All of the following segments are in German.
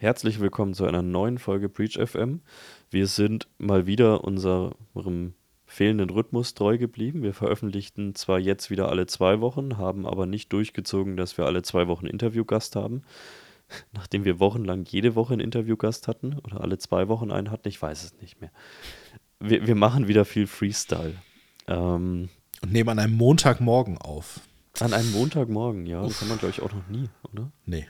Herzlich willkommen zu einer neuen Folge Breach FM. Wir sind mal wieder unserem fehlenden Rhythmus treu geblieben. Wir veröffentlichten zwar jetzt wieder alle zwei Wochen, haben aber nicht durchgezogen, dass wir alle zwei Wochen Interviewgast haben. Nachdem wir wochenlang jede Woche einen Interviewgast hatten oder alle zwei Wochen einen hatten, ich weiß es nicht mehr. Wir, wir machen wieder viel Freestyle. Ähm, Und nehmen an einem Montagmorgen auf. An einem Montagmorgen, ja. Uff. Das haben wir, glaube ich, auch noch nie, oder? Nee.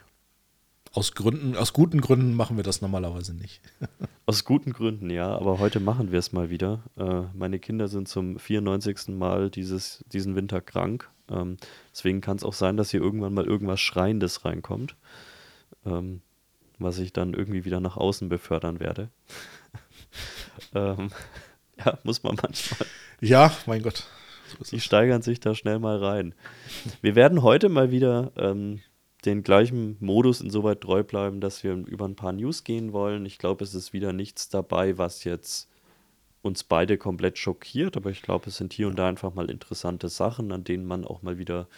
Aus Gründen, aus guten Gründen machen wir das normalerweise nicht. aus guten Gründen, ja, aber heute machen wir es mal wieder. Äh, meine Kinder sind zum 94. Mal dieses, diesen Winter krank. Ähm, deswegen kann es auch sein, dass hier irgendwann mal irgendwas Schreiendes reinkommt, ähm, was ich dann irgendwie wieder nach außen befördern werde. ähm, ja, muss man manchmal. Ja, mein Gott. So Die steigern sich da schnell mal rein. Wir werden heute mal wieder ähm, den gleichen Modus insoweit treu bleiben, dass wir über ein paar News gehen wollen. Ich glaube, es ist wieder nichts dabei, was jetzt uns beide komplett schockiert, aber ich glaube, es sind hier und da einfach mal interessante Sachen, an denen man auch mal wieder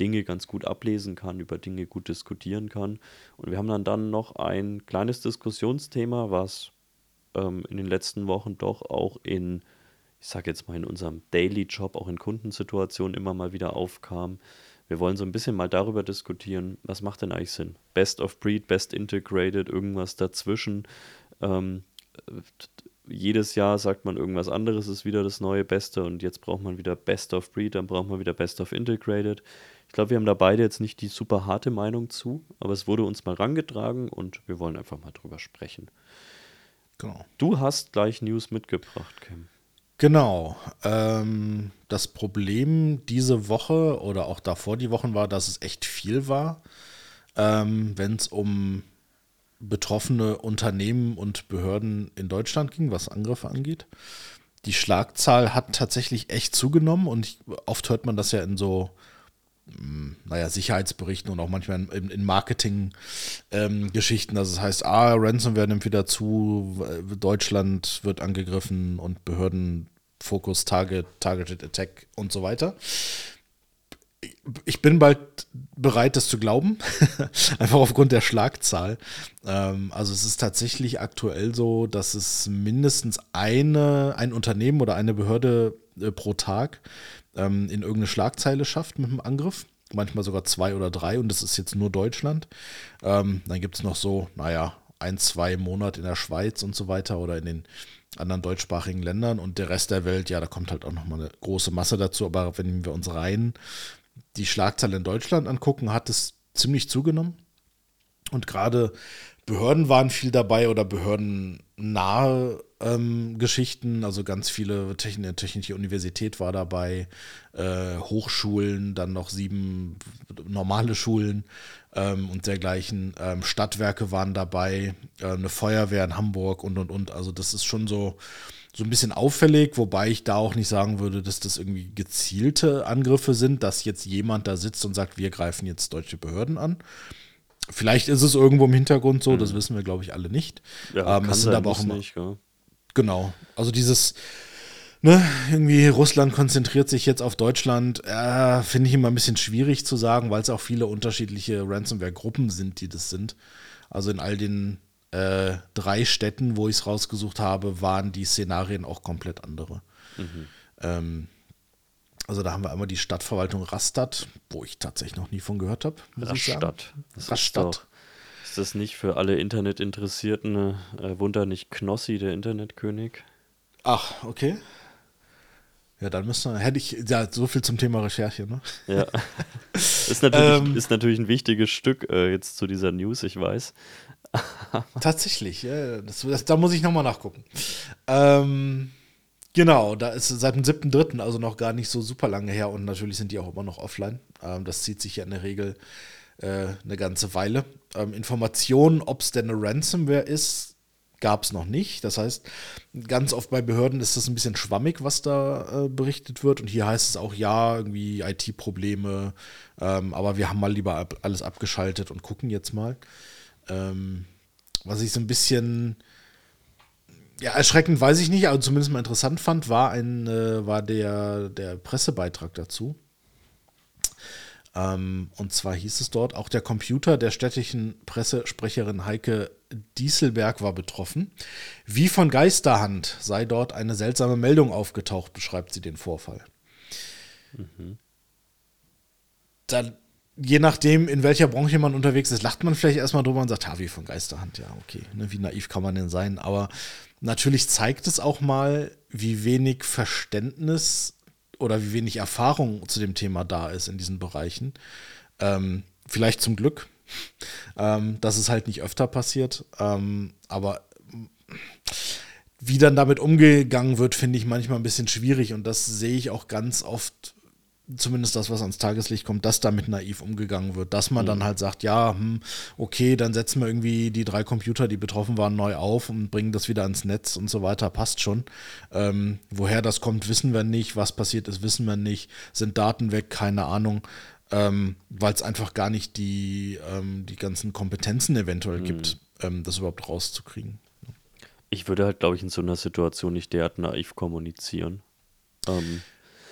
Dinge ganz gut ablesen kann, über Dinge gut diskutieren kann. Und wir haben dann dann noch ein kleines Diskussionsthema, was ähm, in den letzten Wochen doch auch in, ich sage jetzt mal in unserem Daily Job, auch in Kundensituationen immer mal wieder aufkam. Wir wollen so ein bisschen mal darüber diskutieren, was macht denn eigentlich Sinn? Best of Breed, Best Integrated, irgendwas dazwischen. Ähm, jedes Jahr sagt man irgendwas anderes ist wieder das neue Beste und jetzt braucht man wieder Best of Breed, dann braucht man wieder Best of Integrated. Ich glaube, wir haben da beide jetzt nicht die super harte Meinung zu, aber es wurde uns mal rangetragen und wir wollen einfach mal drüber sprechen. Genau. Du hast gleich News mitgebracht, Kim. Genau. Ähm, das Problem diese Woche oder auch davor die Wochen war, dass es echt viel war, ähm, wenn es um betroffene Unternehmen und Behörden in Deutschland ging, was Angriffe angeht. Die Schlagzahl hat tatsächlich echt zugenommen und ich, oft hört man das ja in so naja, Sicherheitsberichten und auch manchmal in, in Marketing-Geschichten, ähm, dass es heißt, ah, Ransomware nimmt wieder zu, Deutschland wird angegriffen und Behörden Focus, Target, Targeted Attack und so weiter. Ich bin bald bereit, das zu glauben, einfach aufgrund der Schlagzahl. Ähm, also es ist tatsächlich aktuell so, dass es mindestens eine, ein Unternehmen oder eine Behörde äh, pro Tag ähm, in irgendeine Schlagzeile schafft mit einem Angriff. Manchmal sogar zwei oder drei und das ist jetzt nur Deutschland. Ähm, dann gibt es noch so, naja, ein, zwei Monate in der Schweiz und so weiter oder in den anderen deutschsprachigen Ländern und der Rest der Welt, ja, da kommt halt auch nochmal eine große Masse dazu. Aber wenn wir uns rein die Schlagzahl in Deutschland angucken, hat es ziemlich zugenommen. Und gerade Behörden waren viel dabei oder behördennahe ähm, Geschichten, also ganz viele Techn Technische Universität war dabei, äh, Hochschulen, dann noch sieben normale Schulen ähm, und dergleichen. Ähm, Stadtwerke waren dabei, äh, eine Feuerwehr in Hamburg und und und. Also das ist schon so so ein bisschen auffällig, wobei ich da auch nicht sagen würde, dass das irgendwie gezielte Angriffe sind, dass jetzt jemand da sitzt und sagt, wir greifen jetzt deutsche Behörden an. Vielleicht ist es irgendwo im Hintergrund so, mhm. das wissen wir, glaube ich, alle nicht. Ja, ähm, es sind aber auch immer, nicht, ja. Genau. Also dieses, ne, irgendwie Russland konzentriert sich jetzt auf Deutschland, äh, finde ich immer ein bisschen schwierig zu sagen, weil es auch viele unterschiedliche Ransomware-Gruppen sind, die das sind. Also in all den äh, drei Städten, wo ich es rausgesucht habe, waren die Szenarien auch komplett andere. Mhm. Ähm, also da haben wir einmal die Stadtverwaltung Rastatt, wo ich tatsächlich noch nie von gehört habe. Rastatt. Rastatt. Das nicht für alle Internetinteressierten äh, Wunder nicht Knossi, der Internetkönig? Ach, okay. Ja, dann wir, hätte ich, ja, so viel zum Thema Recherche, ne? Ja. Ist natürlich, ähm, ist natürlich ein wichtiges Stück äh, jetzt zu dieser News, ich weiß. Tatsächlich, ja, das, das, da muss ich nochmal nachgucken. Ähm, genau, da ist seit dem 7.3., also noch gar nicht so super lange her und natürlich sind die auch immer noch offline. Ähm, das zieht sich ja in der Regel äh, eine ganze Weile. Ähm, Informationen, ob es denn eine Ransomware ist, gab es noch nicht. Das heißt, ganz oft bei Behörden ist das ein bisschen schwammig, was da äh, berichtet wird. Und hier heißt es auch, ja, irgendwie IT-Probleme, ähm, aber wir haben mal lieber ab, alles abgeschaltet und gucken jetzt mal. Ähm, was ich so ein bisschen ja, erschreckend weiß ich nicht, aber zumindest mal interessant fand, war ein, äh, war der, der Pressebeitrag dazu. Ähm, und zwar hieß es dort, auch der Computer der städtischen Pressesprecherin Heike Dieselberg war betroffen. Wie von Geisterhand sei dort eine seltsame Meldung aufgetaucht, beschreibt sie den Vorfall. Mhm. Dann, je nachdem, in welcher Branche man unterwegs ist, lacht man vielleicht erstmal drüber und sagt, ha, wie von Geisterhand, ja, okay, ne, wie naiv kann man denn sein? Aber natürlich zeigt es auch mal, wie wenig Verständnis oder wie wenig Erfahrung zu dem Thema da ist in diesen Bereichen. Ähm, vielleicht zum Glück, ähm, dass es halt nicht öfter passiert. Ähm, aber wie dann damit umgegangen wird, finde ich manchmal ein bisschen schwierig und das sehe ich auch ganz oft zumindest das, was ans Tageslicht kommt, dass damit naiv umgegangen wird. Dass man mhm. dann halt sagt, ja, hm, okay, dann setzen wir irgendwie die drei Computer, die betroffen waren, neu auf und bringen das wieder ans Netz und so weiter, passt schon. Ähm, woher das kommt, wissen wir nicht. Was passiert ist, wissen wir nicht. Sind Daten weg, keine Ahnung. Ähm, Weil es einfach gar nicht die, ähm, die ganzen Kompetenzen eventuell mhm. gibt, ähm, das überhaupt rauszukriegen. Ich würde halt, glaube ich, in so einer Situation nicht derart naiv kommunizieren. Ähm,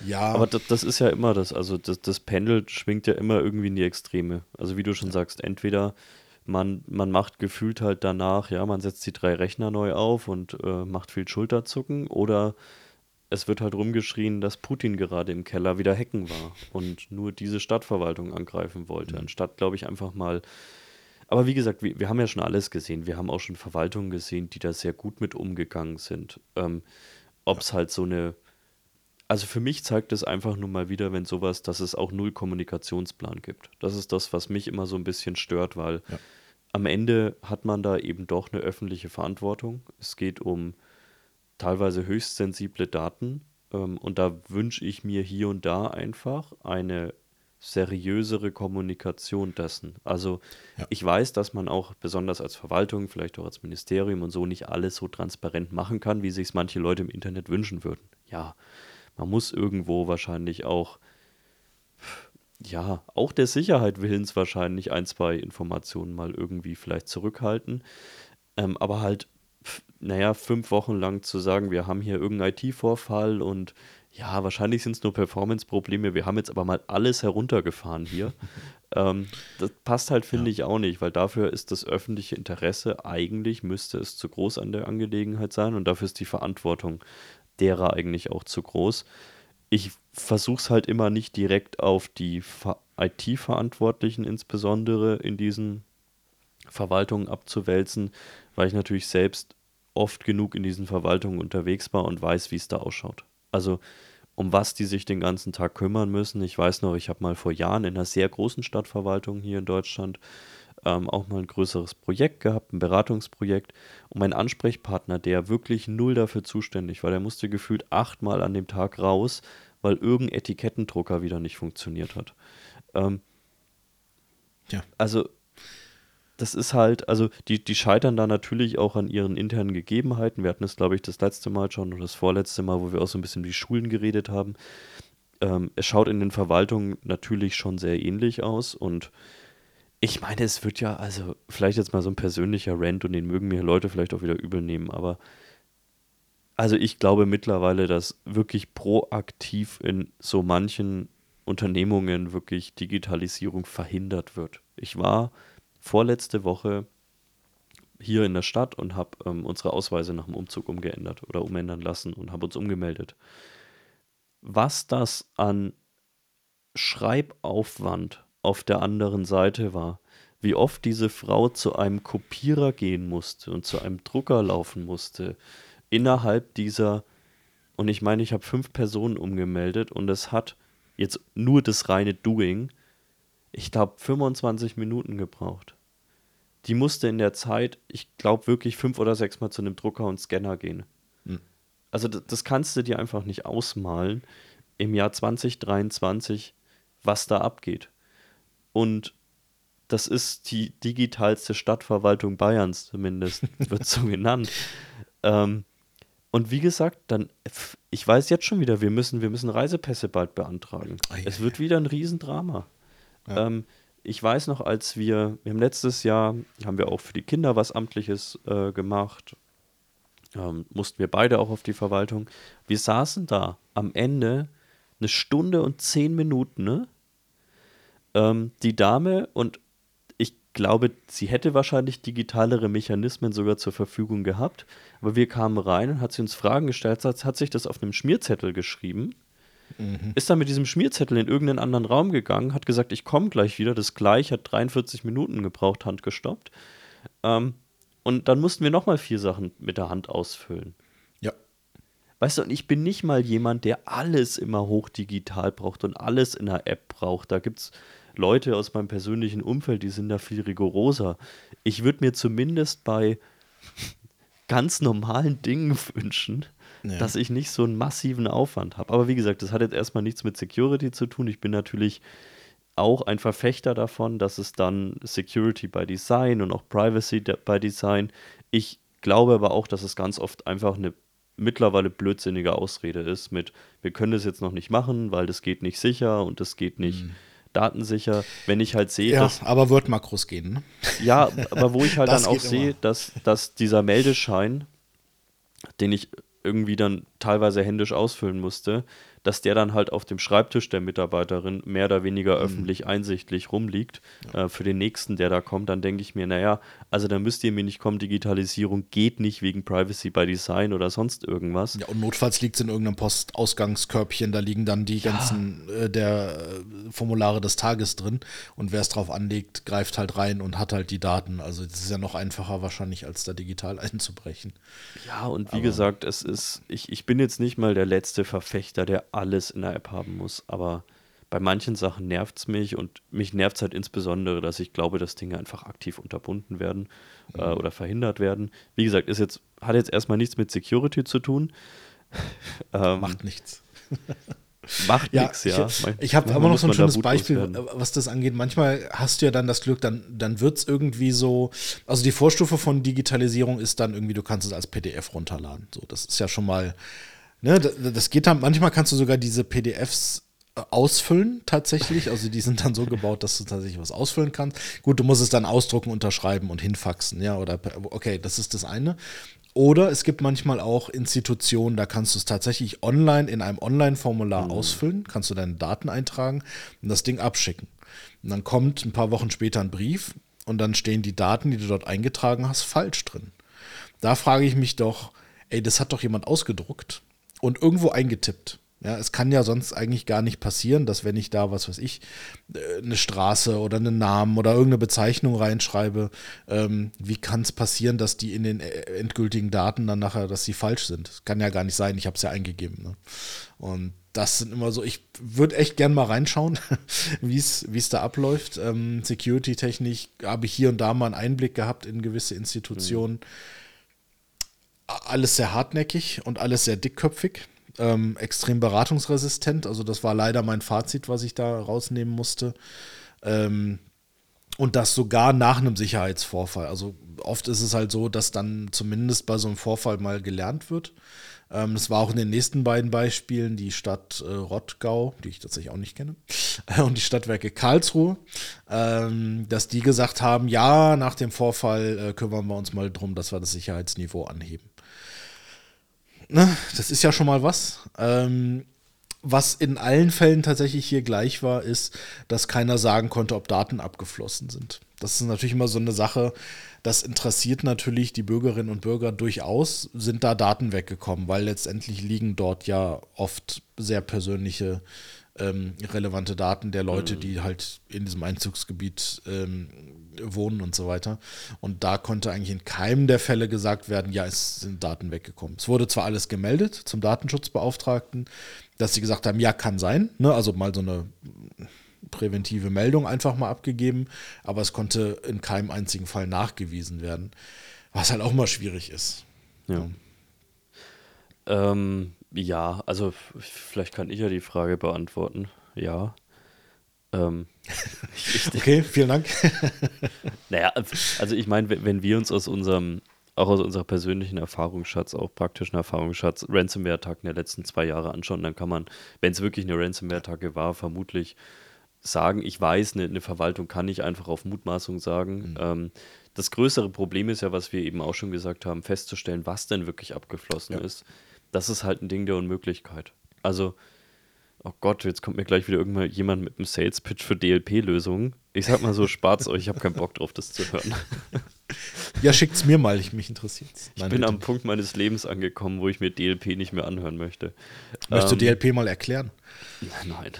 ja. Aber das, das, ist ja immer das, also das, das Pendel schwingt ja immer irgendwie in die Extreme. Also wie du schon sagst, entweder man, man macht gefühlt halt danach, ja, man setzt die drei Rechner neu auf und äh, macht viel Schulterzucken oder es wird halt rumgeschrien, dass Putin gerade im Keller wieder hacken war und nur diese Stadtverwaltung angreifen wollte, mhm. anstatt, glaube ich, einfach mal. Aber wie gesagt, wir, wir haben ja schon alles gesehen. Wir haben auch schon Verwaltungen gesehen, die da sehr gut mit umgegangen sind. Ähm, Ob es ja. halt so eine also für mich zeigt es einfach nur mal wieder, wenn sowas, dass es auch null Kommunikationsplan gibt. Das ist das, was mich immer so ein bisschen stört, weil ja. am Ende hat man da eben doch eine öffentliche Verantwortung. Es geht um teilweise höchst sensible Daten ähm, und da wünsche ich mir hier und da einfach eine seriösere Kommunikation dessen. Also ja. ich weiß, dass man auch besonders als Verwaltung, vielleicht auch als Ministerium und so nicht alles so transparent machen kann, wie sich es manche Leute im Internet wünschen würden. Ja, man muss irgendwo wahrscheinlich auch, ja, auch der Sicherheit willens wahrscheinlich ein, zwei Informationen mal irgendwie vielleicht zurückhalten. Ähm, aber halt, naja, fünf Wochen lang zu sagen, wir haben hier irgendeinen IT-Vorfall und ja, wahrscheinlich sind es nur Performance-Probleme, wir haben jetzt aber mal alles heruntergefahren hier. ähm, das passt halt, finde ja. ich, auch nicht, weil dafür ist das öffentliche Interesse eigentlich, müsste es zu groß an der Angelegenheit sein und dafür ist die Verantwortung derer eigentlich auch zu groß. Ich versuche es halt immer nicht direkt auf die IT-Verantwortlichen insbesondere in diesen Verwaltungen abzuwälzen, weil ich natürlich selbst oft genug in diesen Verwaltungen unterwegs war und weiß, wie es da ausschaut. Also um was die sich den ganzen Tag kümmern müssen. Ich weiß noch, ich habe mal vor Jahren in einer sehr großen Stadtverwaltung hier in Deutschland ähm, auch mal ein größeres Projekt gehabt, ein Beratungsprojekt. Und mein Ansprechpartner, der wirklich null dafür zuständig war, der musste gefühlt achtmal an dem Tag raus, weil irgendein Etikettendrucker wieder nicht funktioniert hat. Ähm, ja. Also das ist halt, also die, die scheitern da natürlich auch an ihren internen Gegebenheiten. Wir hatten es, glaube ich, das letzte Mal schon oder das vorletzte Mal, wo wir auch so ein bisschen die Schulen geredet haben. Ähm, es schaut in den Verwaltungen natürlich schon sehr ähnlich aus und ich meine, es wird ja, also vielleicht jetzt mal so ein persönlicher Rant und den mögen mir Leute vielleicht auch wieder übel nehmen, aber also ich glaube mittlerweile, dass wirklich proaktiv in so manchen Unternehmungen wirklich Digitalisierung verhindert wird. Ich war vorletzte Woche hier in der Stadt und habe ähm, unsere Ausweise nach dem Umzug umgeändert oder umändern lassen und habe uns umgemeldet. Was das an Schreibaufwand auf der anderen Seite war. Wie oft diese Frau zu einem Kopierer gehen musste und zu einem Drucker laufen musste. Innerhalb dieser, und ich meine, ich habe fünf Personen umgemeldet und es hat jetzt nur das reine Doing, ich glaube, 25 Minuten gebraucht. Die musste in der Zeit, ich glaube, wirklich fünf oder sechs Mal zu einem Drucker und Scanner gehen. Hm. Also das, das kannst du dir einfach nicht ausmalen im Jahr 2023, was da abgeht. Und das ist die digitalste Stadtverwaltung Bayerns, zumindest, wird so genannt. Ähm, und wie gesagt, dann, ich weiß jetzt schon wieder, wir müssen, wir müssen Reisepässe bald beantragen. Oh, es wird wieder ein Riesendrama. Ja. Ähm, ich weiß noch, als wir, wir haben letztes Jahr, haben wir auch für die Kinder was Amtliches äh, gemacht, ähm, mussten wir beide auch auf die Verwaltung. Wir saßen da am Ende eine Stunde und zehn Minuten, ne? Ähm, die Dame, und ich glaube, sie hätte wahrscheinlich digitalere Mechanismen sogar zur Verfügung gehabt. Aber wir kamen rein und hat sie uns Fragen gestellt, hat, hat sich das auf einem Schmierzettel geschrieben, mhm. ist dann mit diesem Schmierzettel in irgendeinen anderen Raum gegangen, hat gesagt, ich komme gleich wieder. Das gleich hat 43 Minuten gebraucht, handgestoppt. Ähm, und dann mussten wir nochmal vier Sachen mit der Hand ausfüllen. Ja. Weißt du, und ich bin nicht mal jemand, der alles immer hochdigital braucht und alles in einer App braucht. Da gibt es Leute aus meinem persönlichen Umfeld, die sind da viel rigoroser. Ich würde mir zumindest bei ganz normalen Dingen wünschen, ja. dass ich nicht so einen massiven Aufwand habe. Aber wie gesagt, das hat jetzt erstmal nichts mit Security zu tun. Ich bin natürlich auch ein Verfechter davon, dass es dann Security by Design und auch Privacy by Design. Ich glaube aber auch, dass es ganz oft einfach eine mittlerweile blödsinnige Ausrede ist mit, wir können das jetzt noch nicht machen, weil das geht nicht sicher und das geht nicht. Mhm datensicher, wenn ich halt sehe, ja, dass. aber wird Makros gehen, ne? Ja, aber wo ich halt dann auch sehe, dass, dass dieser Meldeschein, den ich irgendwie dann teilweise händisch ausfüllen musste, dass der dann halt auf dem Schreibtisch der Mitarbeiterin mehr oder weniger mhm. öffentlich einsichtlich rumliegt ja. äh, für den nächsten, der da kommt, dann denke ich mir, naja, also da müsst ihr mir nicht kommen, Digitalisierung geht nicht wegen Privacy by Design oder sonst irgendwas. Ja, und notfalls liegt es in irgendeinem Postausgangskörbchen, da liegen dann die ja. ganzen äh, der äh, Formulare des Tages drin und wer es drauf anlegt, greift halt rein und hat halt die Daten. Also das ist ja noch einfacher wahrscheinlich, als da digital einzubrechen. Ja, und wie Aber gesagt, es ist, ich, ich bin jetzt nicht mal der letzte Verfechter, der alles in der App haben muss, aber bei manchen Sachen nervt es mich und mich nervt es halt insbesondere, dass ich glaube, dass Dinge einfach aktiv unterbunden werden äh, mhm. oder verhindert werden. Wie gesagt, ist jetzt, hat jetzt erstmal nichts mit Security zu tun. ähm, Macht nichts. Macht ja, nichts, ja. Ich, ich habe aber noch so ein schönes Beispiel, was das angeht. Manchmal hast du ja dann das Glück, dann, dann wird es irgendwie so, also die Vorstufe von Digitalisierung ist dann irgendwie, du kannst es als PDF runterladen. So, das ist ja schon mal Ne, das geht dann, manchmal kannst du sogar diese PDFs äh, ausfüllen tatsächlich. Also die sind dann so gebaut, dass du tatsächlich was ausfüllen kannst. Gut, du musst es dann ausdrucken, unterschreiben und hinfaxen, ja, oder okay, das ist das eine. Oder es gibt manchmal auch Institutionen, da kannst du es tatsächlich online in einem Online-Formular mhm. ausfüllen, kannst du deine Daten eintragen und das Ding abschicken. Und dann kommt ein paar Wochen später ein Brief und dann stehen die Daten, die du dort eingetragen hast, falsch drin. Da frage ich mich doch, ey, das hat doch jemand ausgedruckt und irgendwo eingetippt. Ja, es kann ja sonst eigentlich gar nicht passieren, dass wenn ich da, was weiß ich, äh, eine Straße oder einen Namen oder irgendeine Bezeichnung reinschreibe, ähm, wie kann es passieren, dass die in den äh, endgültigen Daten dann nachher, dass sie falsch sind? Das kann ja gar nicht sein, ich habe es ja eingegeben. Ne? Und das sind immer so, ich würde echt gern mal reinschauen, wie es da abläuft. Ähm, Security-technisch habe ich hier und da mal einen Einblick gehabt in gewisse Institutionen. Mhm alles sehr hartnäckig und alles sehr dickköpfig, ähm, extrem beratungsresistent. Also das war leider mein Fazit, was ich da rausnehmen musste. Ähm, und das sogar nach einem Sicherheitsvorfall. Also oft ist es halt so, dass dann zumindest bei so einem Vorfall mal gelernt wird. Ähm, das war auch in den nächsten beiden Beispielen die Stadt äh, Rottgau, die ich tatsächlich auch nicht kenne, und die Stadtwerke Karlsruhe, ähm, dass die gesagt haben, ja, nach dem Vorfall äh, kümmern wir uns mal drum, dass wir das Sicherheitsniveau anheben ne, das ist ja schon mal was. Ähm, was in allen Fällen tatsächlich hier gleich war, ist, dass keiner sagen konnte, ob Daten abgeflossen sind. Das ist natürlich immer so eine Sache, das interessiert natürlich die Bürgerinnen und Bürger durchaus, sind da Daten weggekommen, weil letztendlich liegen dort ja oft sehr persönliche ähm, relevante Daten der Leute, mhm. die halt in diesem Einzugsgebiet ähm, wohnen und so weiter. Und da konnte eigentlich in keinem der Fälle gesagt werden, ja, es sind Daten weggekommen. Es wurde zwar alles gemeldet zum Datenschutzbeauftragten, dass sie gesagt haben, ja, kann sein, ne? also mal so eine präventive Meldung einfach mal abgegeben, aber es konnte in keinem einzigen Fall nachgewiesen werden, was halt auch mal schwierig ist. Ja. ja. Ähm, ja, also vielleicht kann ich ja die Frage beantworten. Ja. Ähm, okay, vielen Dank. naja, also ich meine, wenn wir uns aus unserem, auch aus unserer persönlichen Erfahrungsschatz, auch praktischen Erfahrungsschatz, Ransomware-Attacken der letzten zwei Jahre anschauen, dann kann man, wenn es wirklich eine Ransomware-Attacke war, vermutlich sagen, ich weiß, eine, eine, Verwaltung kann nicht einfach auf Mutmaßung sagen. Mhm. Ähm, das größere Problem ist ja, was wir eben auch schon gesagt haben, festzustellen, was denn wirklich abgeflossen ja. ist. Das ist halt ein Ding der Unmöglichkeit. Also oh Gott, jetzt kommt mir gleich wieder irgendwann jemand mit einem Sales-Pitch für DLP-Lösungen. Ich sag mal so, spart's euch, ich habe keinen Bock drauf, das zu hören. Ja, schickt's mir mal, ich, mich interessiert Ich bin am Punkt meines Lebens angekommen, wo ich mir DLP nicht mehr anhören möchte. Möchtest ähm, du DLP mal erklären? Nein.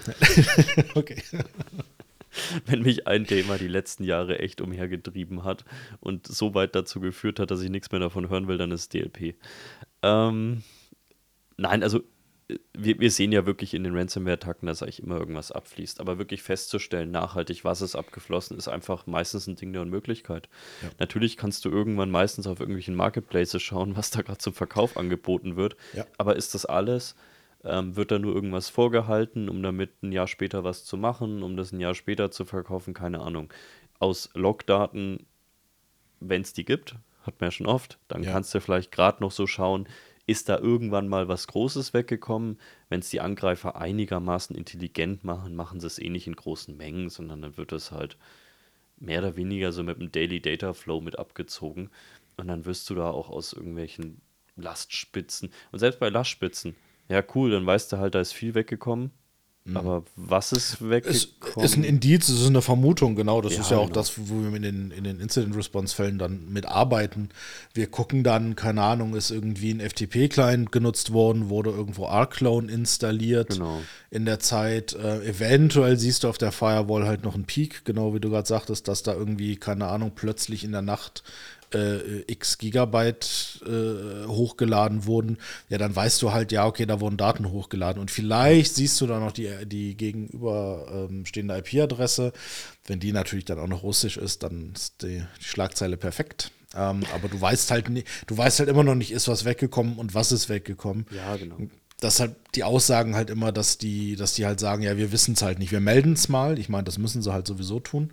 okay. Wenn mich ein Thema die letzten Jahre echt umhergetrieben hat und so weit dazu geführt hat, dass ich nichts mehr davon hören will, dann ist DLP. Ähm, nein, also wir, wir, sehen ja wirklich in den Ransomware-Attacken, dass eigentlich immer irgendwas abfließt. Aber wirklich festzustellen, nachhaltig, was ist abgeflossen, ist einfach meistens ein Ding der Unmöglichkeit. Ja. Natürlich kannst du irgendwann meistens auf irgendwelchen Marketplaces schauen, was da gerade zum Verkauf angeboten wird. Ja. Aber ist das alles? Ähm, wird da nur irgendwas vorgehalten, um damit ein Jahr später was zu machen, um das ein Jahr später zu verkaufen? Keine Ahnung. Aus Logdaten, wenn es die gibt, hat man ja schon oft, dann ja. kannst du vielleicht gerade noch so schauen, ist da irgendwann mal was Großes weggekommen. Wenn es die Angreifer einigermaßen intelligent machen, machen sie es eh nicht in großen Mengen, sondern dann wird es halt mehr oder weniger so mit dem Daily Data Flow mit abgezogen. Und dann wirst du da auch aus irgendwelchen Lastspitzen. Und selbst bei Lastspitzen, ja cool, dann weißt du halt, da ist viel weggekommen. Mhm. Aber was ist weggekommen? Es ist ein Indiz, es ist eine Vermutung, genau. Das ja, ist ja auch genau. das, wo wir in den, in den Incident-Response-Fällen dann mitarbeiten. Wir gucken dann, keine Ahnung, ist irgendwie ein FTP-Client genutzt worden, wurde irgendwo R-Clone installiert genau. in der Zeit. Äh, eventuell siehst du auf der Firewall halt noch einen Peak, genau wie du gerade sagtest, dass da irgendwie, keine Ahnung, plötzlich in der Nacht äh, x Gigabyte äh, hochgeladen wurden, ja, dann weißt du halt, ja, okay, da wurden Daten hochgeladen. Und vielleicht siehst du da noch die, die gegenüberstehende ähm, IP-Adresse. Wenn die natürlich dann auch noch russisch ist, dann ist die, die Schlagzeile perfekt. Ähm, aber du weißt halt nicht, du weißt halt immer noch nicht, ist was weggekommen und was ist weggekommen. Ja, genau. Das halt die Aussagen halt immer, dass die, dass die halt sagen, ja, wir wissen es halt nicht, wir melden es mal. Ich meine, das müssen sie halt sowieso tun.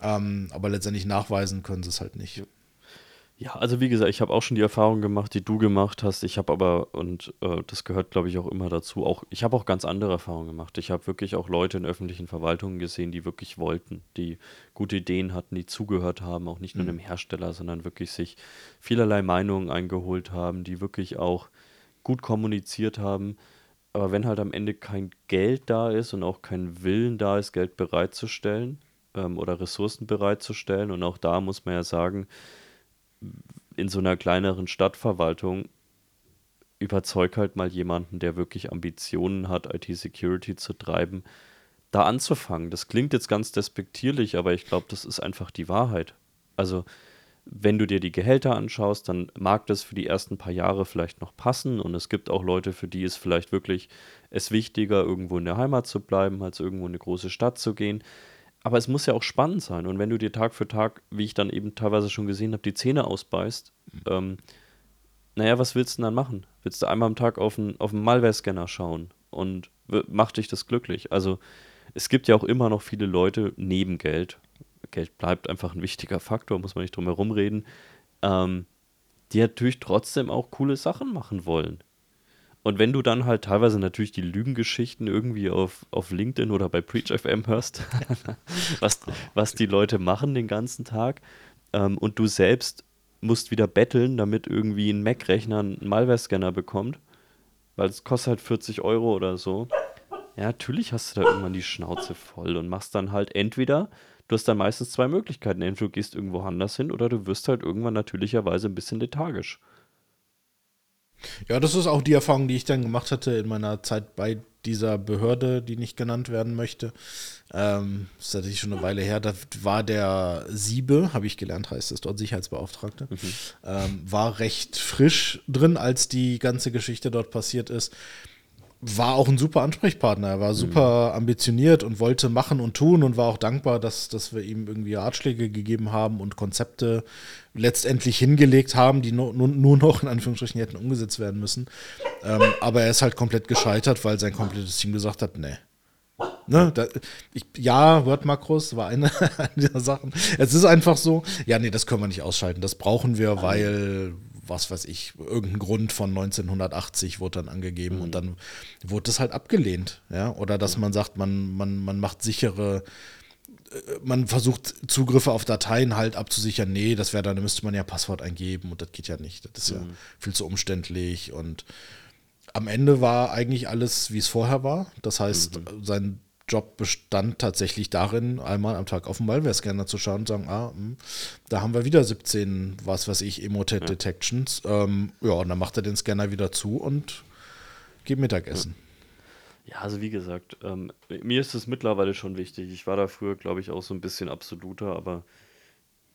Ähm, aber letztendlich nachweisen können sie es halt nicht. Ja. Ja, also wie gesagt, ich habe auch schon die Erfahrung gemacht, die du gemacht hast. Ich habe aber, und äh, das gehört, glaube ich, auch immer dazu, auch, ich habe auch ganz andere Erfahrungen gemacht. Ich habe wirklich auch Leute in öffentlichen Verwaltungen gesehen, die wirklich wollten, die gute Ideen hatten, die zugehört haben, auch nicht nur mhm. einem Hersteller, sondern wirklich sich vielerlei Meinungen eingeholt haben, die wirklich auch gut kommuniziert haben. Aber wenn halt am Ende kein Geld da ist und auch kein Willen da ist, Geld bereitzustellen ähm, oder Ressourcen bereitzustellen, und auch da muss man ja sagen, in so einer kleineren Stadtverwaltung überzeug halt mal jemanden, der wirklich Ambitionen hat, IT-Security zu treiben, da anzufangen. Das klingt jetzt ganz despektierlich, aber ich glaube, das ist einfach die Wahrheit. Also, wenn du dir die Gehälter anschaust, dann mag das für die ersten paar Jahre vielleicht noch passen und es gibt auch Leute, für die ist vielleicht wirklich es wichtiger, irgendwo in der Heimat zu bleiben, als irgendwo in eine große Stadt zu gehen. Aber es muss ja auch spannend sein. Und wenn du dir Tag für Tag, wie ich dann eben teilweise schon gesehen habe, die Zähne ausbeißt, mhm. ähm, naja, was willst du denn dann machen? Willst du einmal am Tag auf einen, auf einen Malware-Scanner schauen und macht dich das glücklich? Also es gibt ja auch immer noch viele Leute neben Geld, Geld bleibt einfach ein wichtiger Faktor, muss man nicht drum herum reden, ähm, die natürlich trotzdem auch coole Sachen machen wollen. Und wenn du dann halt teilweise natürlich die Lügengeschichten irgendwie auf, auf LinkedIn oder bei Preach FM hörst, was, was die Leute machen den ganzen Tag, ähm, und du selbst musst wieder betteln, damit irgendwie ein Mac-Rechner einen Malware-Scanner bekommt, weil es kostet halt 40 Euro oder so. Ja, natürlich hast du da irgendwann die Schnauze voll und machst dann halt entweder, du hast dann meistens zwei Möglichkeiten, entweder du gehst irgendwo anders hin oder du wirst halt irgendwann natürlicherweise ein bisschen lethargisch. Ja, das ist auch die Erfahrung, die ich dann gemacht hatte in meiner Zeit bei dieser Behörde, die nicht genannt werden möchte. Ähm, das ist natürlich schon eine Weile her. Da war der Siebe, habe ich gelernt, heißt es dort, Sicherheitsbeauftragte, mhm. ähm, war recht frisch drin, als die ganze Geschichte dort passiert ist war auch ein super Ansprechpartner. Er war mhm. super mhm. ambitioniert und wollte machen und tun und war auch dankbar, dass, dass wir ihm irgendwie Ratschläge gegeben haben und Konzepte letztendlich hingelegt haben, die nur, nur noch in Anführungsstrichen hätten umgesetzt werden müssen. Ähm, aber er ist halt komplett gescheitert, weil sein komplettes Team gesagt hat, nee. Ne, da, ich, ja, Word-Makros war eine dieser Sachen. Es ist einfach so, ja, nee, das können wir nicht ausschalten. Das brauchen wir, weil, was weiß ich, irgendein Grund von 1980 wurde dann angegeben mhm. und dann wurde das halt abgelehnt. Ja? Oder dass man sagt, man, man, man macht sichere, äh, man versucht Zugriffe auf Dateien halt abzusichern. Nee, das wäre dann, müsste man ja Passwort eingeben und das geht ja nicht. Das ist mhm. ja viel zu umständlich und am Ende war eigentlich alles, wie es vorher war. Das heißt, mhm. sein Job bestand tatsächlich darin, einmal am Tag auf den Malware-Scanner zu schauen und sagen, ah, mh, hm, da haben wir wieder 17, was weiß ich, Emotet Detections. Ja. Ähm, ja, und dann macht er den Scanner wieder zu und geht Mittagessen. Ja, also wie gesagt, ähm, mir ist es mittlerweile schon wichtig. Ich war da früher, glaube ich, auch so ein bisschen absoluter, aber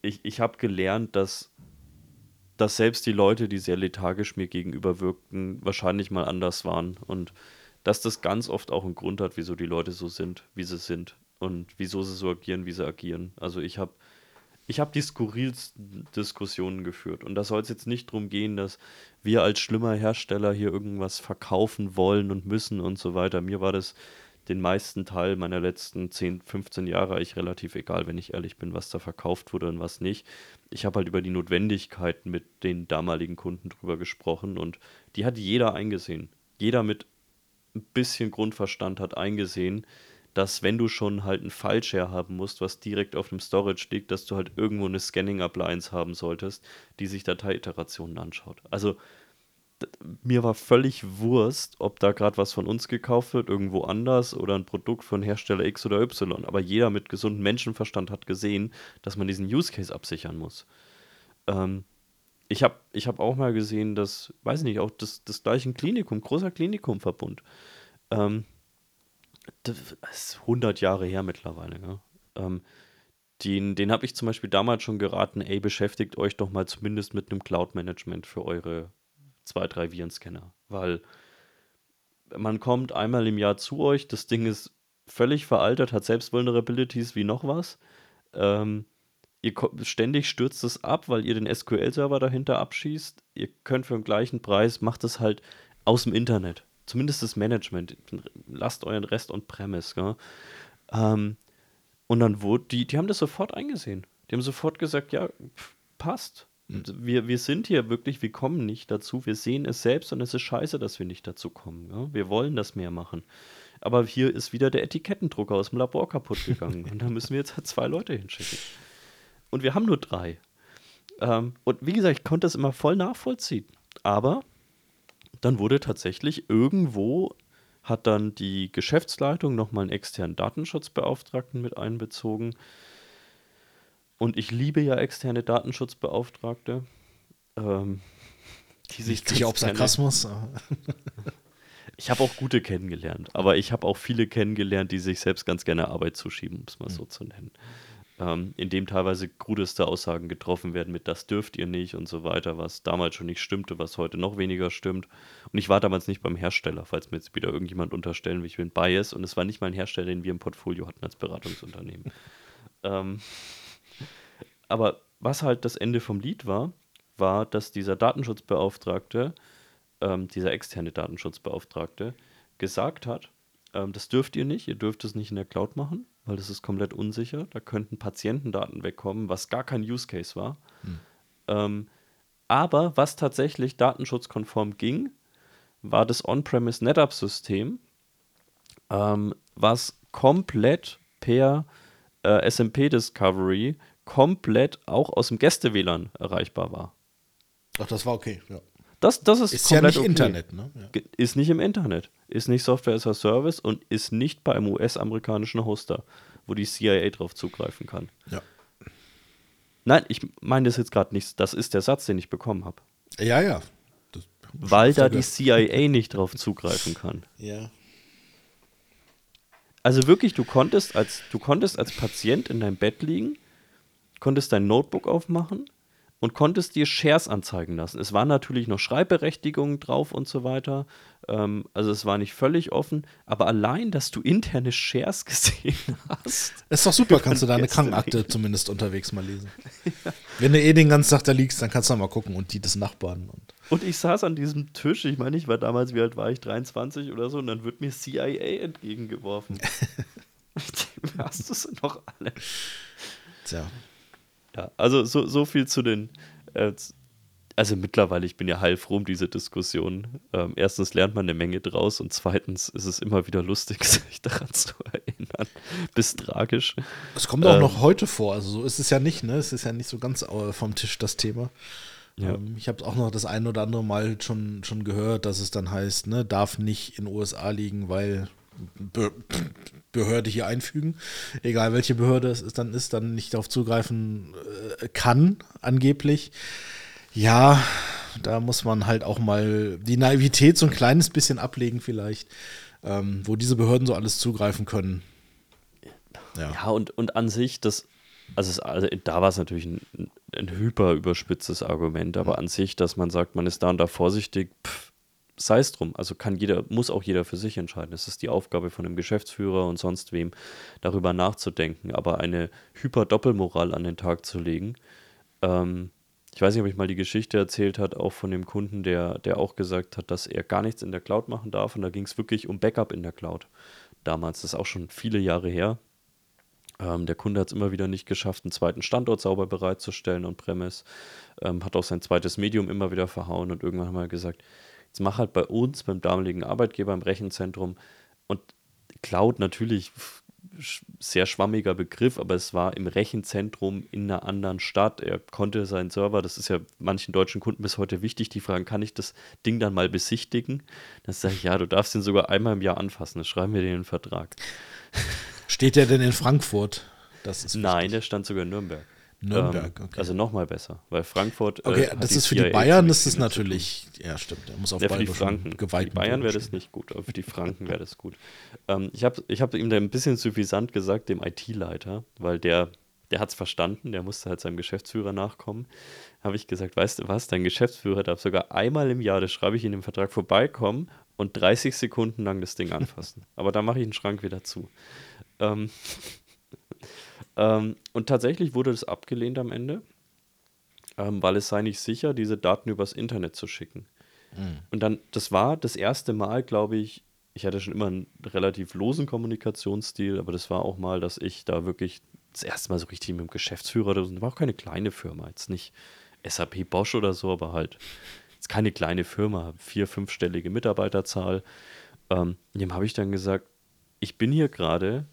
ich, ich habe gelernt, dass, dass selbst die Leute, die sehr lethargisch mir gegenüber wirkten, wahrscheinlich mal anders waren. Und dass das ganz oft auch einen Grund hat, wieso die Leute so sind, wie sie sind und wieso sie so agieren, wie sie agieren. Also ich habe ich habe die skurrilsten Diskussionen geführt. Und da soll es jetzt nicht darum gehen, dass wir als schlimmer Hersteller hier irgendwas verkaufen wollen und müssen und so weiter. Mir war das den meisten Teil meiner letzten 10, 15 Jahre eigentlich relativ egal, wenn ich ehrlich bin, was da verkauft wurde und was nicht. Ich habe halt über die Notwendigkeiten mit den damaligen Kunden drüber gesprochen und die hat jeder eingesehen. Jeder mit ein bisschen Grundverstand hat eingesehen, dass wenn du schon halt einen File-Share haben musst, was direkt auf dem Storage liegt, dass du halt irgendwo eine Scanning-Appliance haben solltest, die sich Dateiiterationen anschaut. Also mir war völlig Wurst, ob da gerade was von uns gekauft wird, irgendwo anders oder ein Produkt von Hersteller X oder Y. Aber jeder mit gesundem Menschenverstand hat gesehen, dass man diesen Use Case absichern muss. Ähm, ich habe ich hab auch mal gesehen, dass, weiß ich nicht, auch das, das gleiche Klinikum, großer Klinikumverbund, ähm, das ist 100 Jahre her mittlerweile, ja. Ähm, den, den habe ich zum Beispiel damals schon geraten, ey, beschäftigt euch doch mal zumindest mit einem Cloud-Management für eure zwei, drei Virenscanner. Weil man kommt einmal im Jahr zu euch, das Ding ist völlig veraltet, hat selbst Vulnerabilities wie noch was. Ähm, ihr ständig stürzt es ab, weil ihr den SQL-Server dahinter abschießt. Ihr könnt für den gleichen Preis, macht es halt aus dem Internet. Zumindest das Management. Lasst euren Rest on-premise. Ähm, und dann wurde, die, die haben das sofort eingesehen. Die haben sofort gesagt, ja, passt. Mhm. Wir, wir sind hier wirklich, wir kommen nicht dazu. Wir sehen es selbst und es ist scheiße, dass wir nicht dazu kommen. Ja? Wir wollen das mehr machen. Aber hier ist wieder der Etikettendrucker aus dem Labor kaputt gegangen. und da müssen wir jetzt halt zwei Leute hinschicken. Und wir haben nur drei. Ähm, und wie gesagt, ich konnte das immer voll nachvollziehen. Aber dann wurde tatsächlich irgendwo hat dann die Geschäftsleitung nochmal einen externen Datenschutzbeauftragten mit einbezogen. Und ich liebe ja externe Datenschutzbeauftragte. Ähm, die sich sicher auf Sarkasmus. ich habe auch gute kennengelernt, aber ich habe auch viele kennengelernt, die sich selbst ganz gerne Arbeit zuschieben, um es mal mhm. so zu nennen ähm, in dem teilweise krudeste Aussagen getroffen werden mit das dürft ihr nicht und so weiter, was damals schon nicht stimmte, was heute noch weniger stimmt. Und ich war damals nicht beim Hersteller, falls mir jetzt wieder irgendjemand unterstellen will, ich bin Bias und es war nicht mein Hersteller, den wir im Portfolio hatten als Beratungsunternehmen. ähm, aber was halt das Ende vom Lied war, war, dass dieser Datenschutzbeauftragte, ähm, dieser externe Datenschutzbeauftragte, gesagt hat, ähm, das dürft ihr nicht, ihr dürft es nicht in der Cloud machen weil das ist komplett unsicher. Da könnten Patientendaten wegkommen, was gar kein Use Case war. Hm. Ähm, aber was tatsächlich datenschutzkonform ging, war das On-Premise NetApp-System, ähm, was komplett per äh, SMP-Discovery komplett auch aus dem Gäste-WLAN erreichbar war. Ach, das war okay, ja. Das, das ist, ist ja nicht okay. Internet, ne? Ja. Ist nicht im Internet, ist nicht Software as a Service und ist nicht beim US-amerikanischen Hoster, wo die CIA drauf zugreifen kann. Ja. Nein, ich meine das jetzt gerade nicht. Das ist der Satz, den ich bekommen habe. Ja, ja. Weil da die CIA nicht drauf zugreifen kann. Ja. Also wirklich, du konntest als, du konntest als Patient in deinem Bett liegen, konntest dein Notebook aufmachen, und konntest dir Shares anzeigen lassen. Es waren natürlich noch Schreibberechtigungen drauf und so weiter. Ähm, also es war nicht völlig offen, aber allein, dass du interne Shares gesehen hast. Ist doch super, kannst du da eine Krankenakte zumindest unterwegs mal lesen. ja. Wenn du eh den ganzen Tag da liegst, dann kannst du mal gucken und die des Nachbarn. Und, und ich saß an diesem Tisch, ich meine, ich war damals, wie alt war ich, 23 oder so, und dann wird mir CIA entgegengeworfen. hast du sie noch alle? Tja. Ja, also so, so viel zu den. Äh, also mittlerweile, ich bin ja heilfroh um diese Diskussion. Ähm, erstens lernt man eine Menge draus und zweitens ist es immer wieder lustig, sich daran zu erinnern. Bis tragisch. Es kommt auch ähm, noch heute vor, also so ist es ja nicht, ne? Es ist ja nicht so ganz äh, vom Tisch das Thema. Ja. Ähm, ich habe es auch noch das ein oder andere Mal schon, schon gehört, dass es dann heißt, ne, darf nicht in USA liegen, weil Be Behörde hier einfügen, egal welche Behörde es ist, dann ist, dann nicht darauf zugreifen äh, kann, angeblich. Ja, da muss man halt auch mal die Naivität so ein kleines bisschen ablegen, vielleicht, ähm, wo diese Behörden so alles zugreifen können. Ja, ja und, und an sich, das, also, es, also da war es natürlich ein, ein hyper überspitztes Argument, aber an sich, dass man sagt, man ist da und da vorsichtig, pff, sei es drum. Also kann jeder, muss auch jeder für sich entscheiden. Es ist die Aufgabe von einem Geschäftsführer und sonst wem, darüber nachzudenken. Aber eine Hyper-Doppelmoral an den Tag zu legen, ähm, ich weiß nicht, ob ich mal die Geschichte erzählt hat, auch von dem Kunden, der, der auch gesagt hat, dass er gar nichts in der Cloud machen darf. Und da ging es wirklich um Backup in der Cloud. Damals, das ist auch schon viele Jahre her. Ähm, der Kunde hat es immer wieder nicht geschafft, einen zweiten Standort sauber bereitzustellen und Premise. Ähm, hat auch sein zweites Medium immer wieder verhauen und irgendwann wir gesagt, Jetzt mach halt bei uns, beim damaligen Arbeitgeber im Rechenzentrum und Cloud natürlich sehr schwammiger Begriff, aber es war im Rechenzentrum in einer anderen Stadt. Er konnte seinen Server, das ist ja manchen deutschen Kunden bis heute wichtig, die fragen, kann ich das Ding dann mal besichtigen? Dann sage ich, ja, du darfst ihn sogar einmal im Jahr anfassen, das schreiben wir dir in den Vertrag. Steht der denn in Frankfurt? Nein, der stand sogar in Nürnberg. Nürnberg, ähm, okay. Also nochmal besser, weil Frankfurt. Äh, okay, äh, das ist für die Bayern, das ist natürlich, ja, stimmt, er muss auf ja, für die Franken. Für die Bayern wäre das nicht gut, aber für die Franken wäre das gut. Ähm, ich habe ich hab ihm da ein bisschen suffisant gesagt, dem IT-Leiter, weil der, der hat es verstanden, der musste halt seinem Geschäftsführer nachkommen. Habe ich gesagt, weißt du was, dein Geschäftsführer darf sogar einmal im Jahr, das schreibe ich in dem Vertrag, vorbeikommen und 30 Sekunden lang das Ding anfassen. aber da mache ich den Schrank wieder zu. Ähm, ähm, und tatsächlich wurde das abgelehnt am Ende, ähm, weil es sei nicht sicher, diese Daten übers Internet zu schicken. Mhm. Und dann, das war das erste Mal, glaube ich, ich hatte schon immer einen relativ losen Kommunikationsstil, aber das war auch mal, dass ich da wirklich das erste Mal so richtig mit dem Geschäftsführer, das war auch keine kleine Firma, jetzt nicht SAP Bosch oder so, aber halt jetzt keine kleine Firma, vier, fünfstellige Mitarbeiterzahl. Ähm, dem habe ich dann gesagt, ich bin hier gerade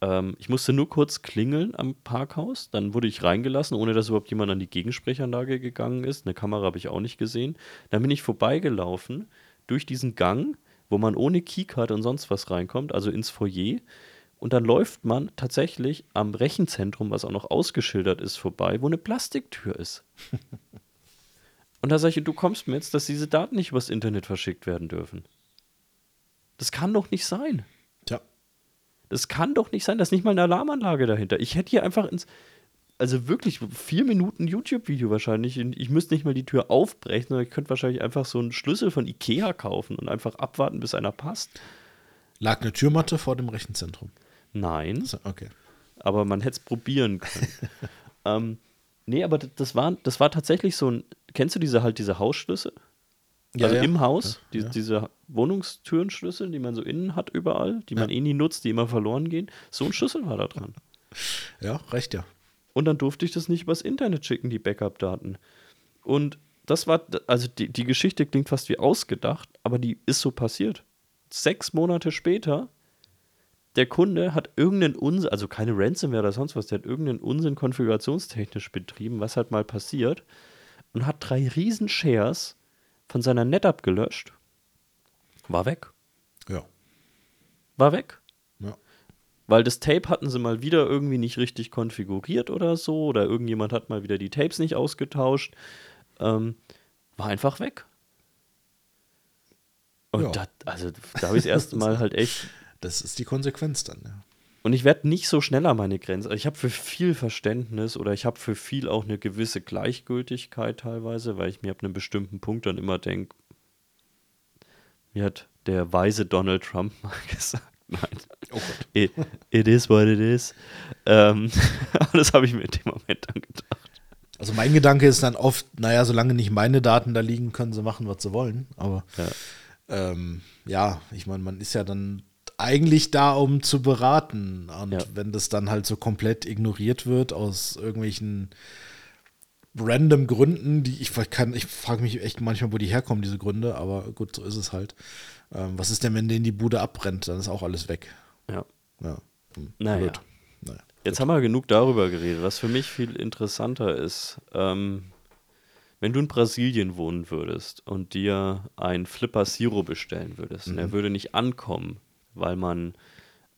ähm, ich musste nur kurz klingeln am Parkhaus, dann wurde ich reingelassen, ohne dass überhaupt jemand an die Gegensprechanlage gegangen ist. Eine Kamera habe ich auch nicht gesehen. Dann bin ich vorbeigelaufen durch diesen Gang, wo man ohne Keycard und sonst was reinkommt, also ins Foyer. Und dann läuft man tatsächlich am Rechenzentrum, was auch noch ausgeschildert ist, vorbei, wo eine Plastiktür ist. und da sage ich, du kommst mir jetzt, dass diese Daten nicht übers Internet verschickt werden dürfen. Das kann doch nicht sein. Das kann doch nicht sein, dass nicht mal eine Alarmanlage dahinter. Ich hätte hier einfach ins, also wirklich vier Minuten YouTube-Video wahrscheinlich. Ich müsste nicht mal die Tür aufbrechen, sondern ich könnte wahrscheinlich einfach so einen Schlüssel von Ikea kaufen und einfach abwarten, bis einer passt. Lag eine Türmatte vor dem Rechenzentrum? Nein. Okay. Aber man hätte es probieren können. ähm, nee, aber das war, das war tatsächlich so ein. Kennst du diese halt diese Hausschlüssel? Ja, also ja. im Haus, die, diese Wohnungstürenschlüssel, die man so innen hat überall, die man eh nie nutzt, die immer verloren gehen. So ein Schlüssel war da dran. Ja, recht ja. Und dann durfte ich das nicht übers Internet schicken, die Backup-Daten. Und das war, also die, die Geschichte klingt fast wie ausgedacht, aber die ist so passiert. Sechs Monate später, der Kunde hat irgendeinen Unsinn, also keine Ransomware oder sonst was, der hat irgendeinen Unsinn konfigurationstechnisch betrieben, was halt mal passiert, und hat drei riesen Shares von seiner NetApp gelöscht. War weg. Ja. War weg. Ja. Weil das Tape hatten sie mal wieder irgendwie nicht richtig konfiguriert oder so, oder irgendjemand hat mal wieder die Tapes nicht ausgetauscht. Ähm, war einfach weg. Und ja. da, also, da habe ich das erste Mal halt echt. Das ist die Konsequenz dann, ja. Und ich werde nicht so schnell an meine Grenze. Also ich habe für viel Verständnis oder ich habe für viel auch eine gewisse Gleichgültigkeit teilweise, weil ich mir ab einem bestimmten Punkt dann immer denke, mir hat der weise Donald Trump mal gesagt, nein, oh it, it is what it is. Ähm, das habe ich mir in dem Moment dann gedacht. Also mein Gedanke ist dann oft, naja, solange nicht meine Daten da liegen, können sie machen, was sie wollen. Aber ja, ähm, ja ich meine, man ist ja dann eigentlich da, um zu beraten. Und ja. wenn das dann halt so komplett ignoriert wird aus irgendwelchen random Gründen, die ich kann, ich frage mich echt manchmal, wo die herkommen, diese Gründe, aber gut, so ist es halt. Ähm, was ist denn, wenn denen die Bude abbrennt? Dann ist auch alles weg. Ja. Ja. Hm. Naja. naja. Jetzt haben wir genug darüber geredet. Was für mich viel interessanter ist, ähm, wenn du in Brasilien wohnen würdest und dir ein Flipper Zero bestellen würdest mhm. und er mhm. würde nicht ankommen, weil man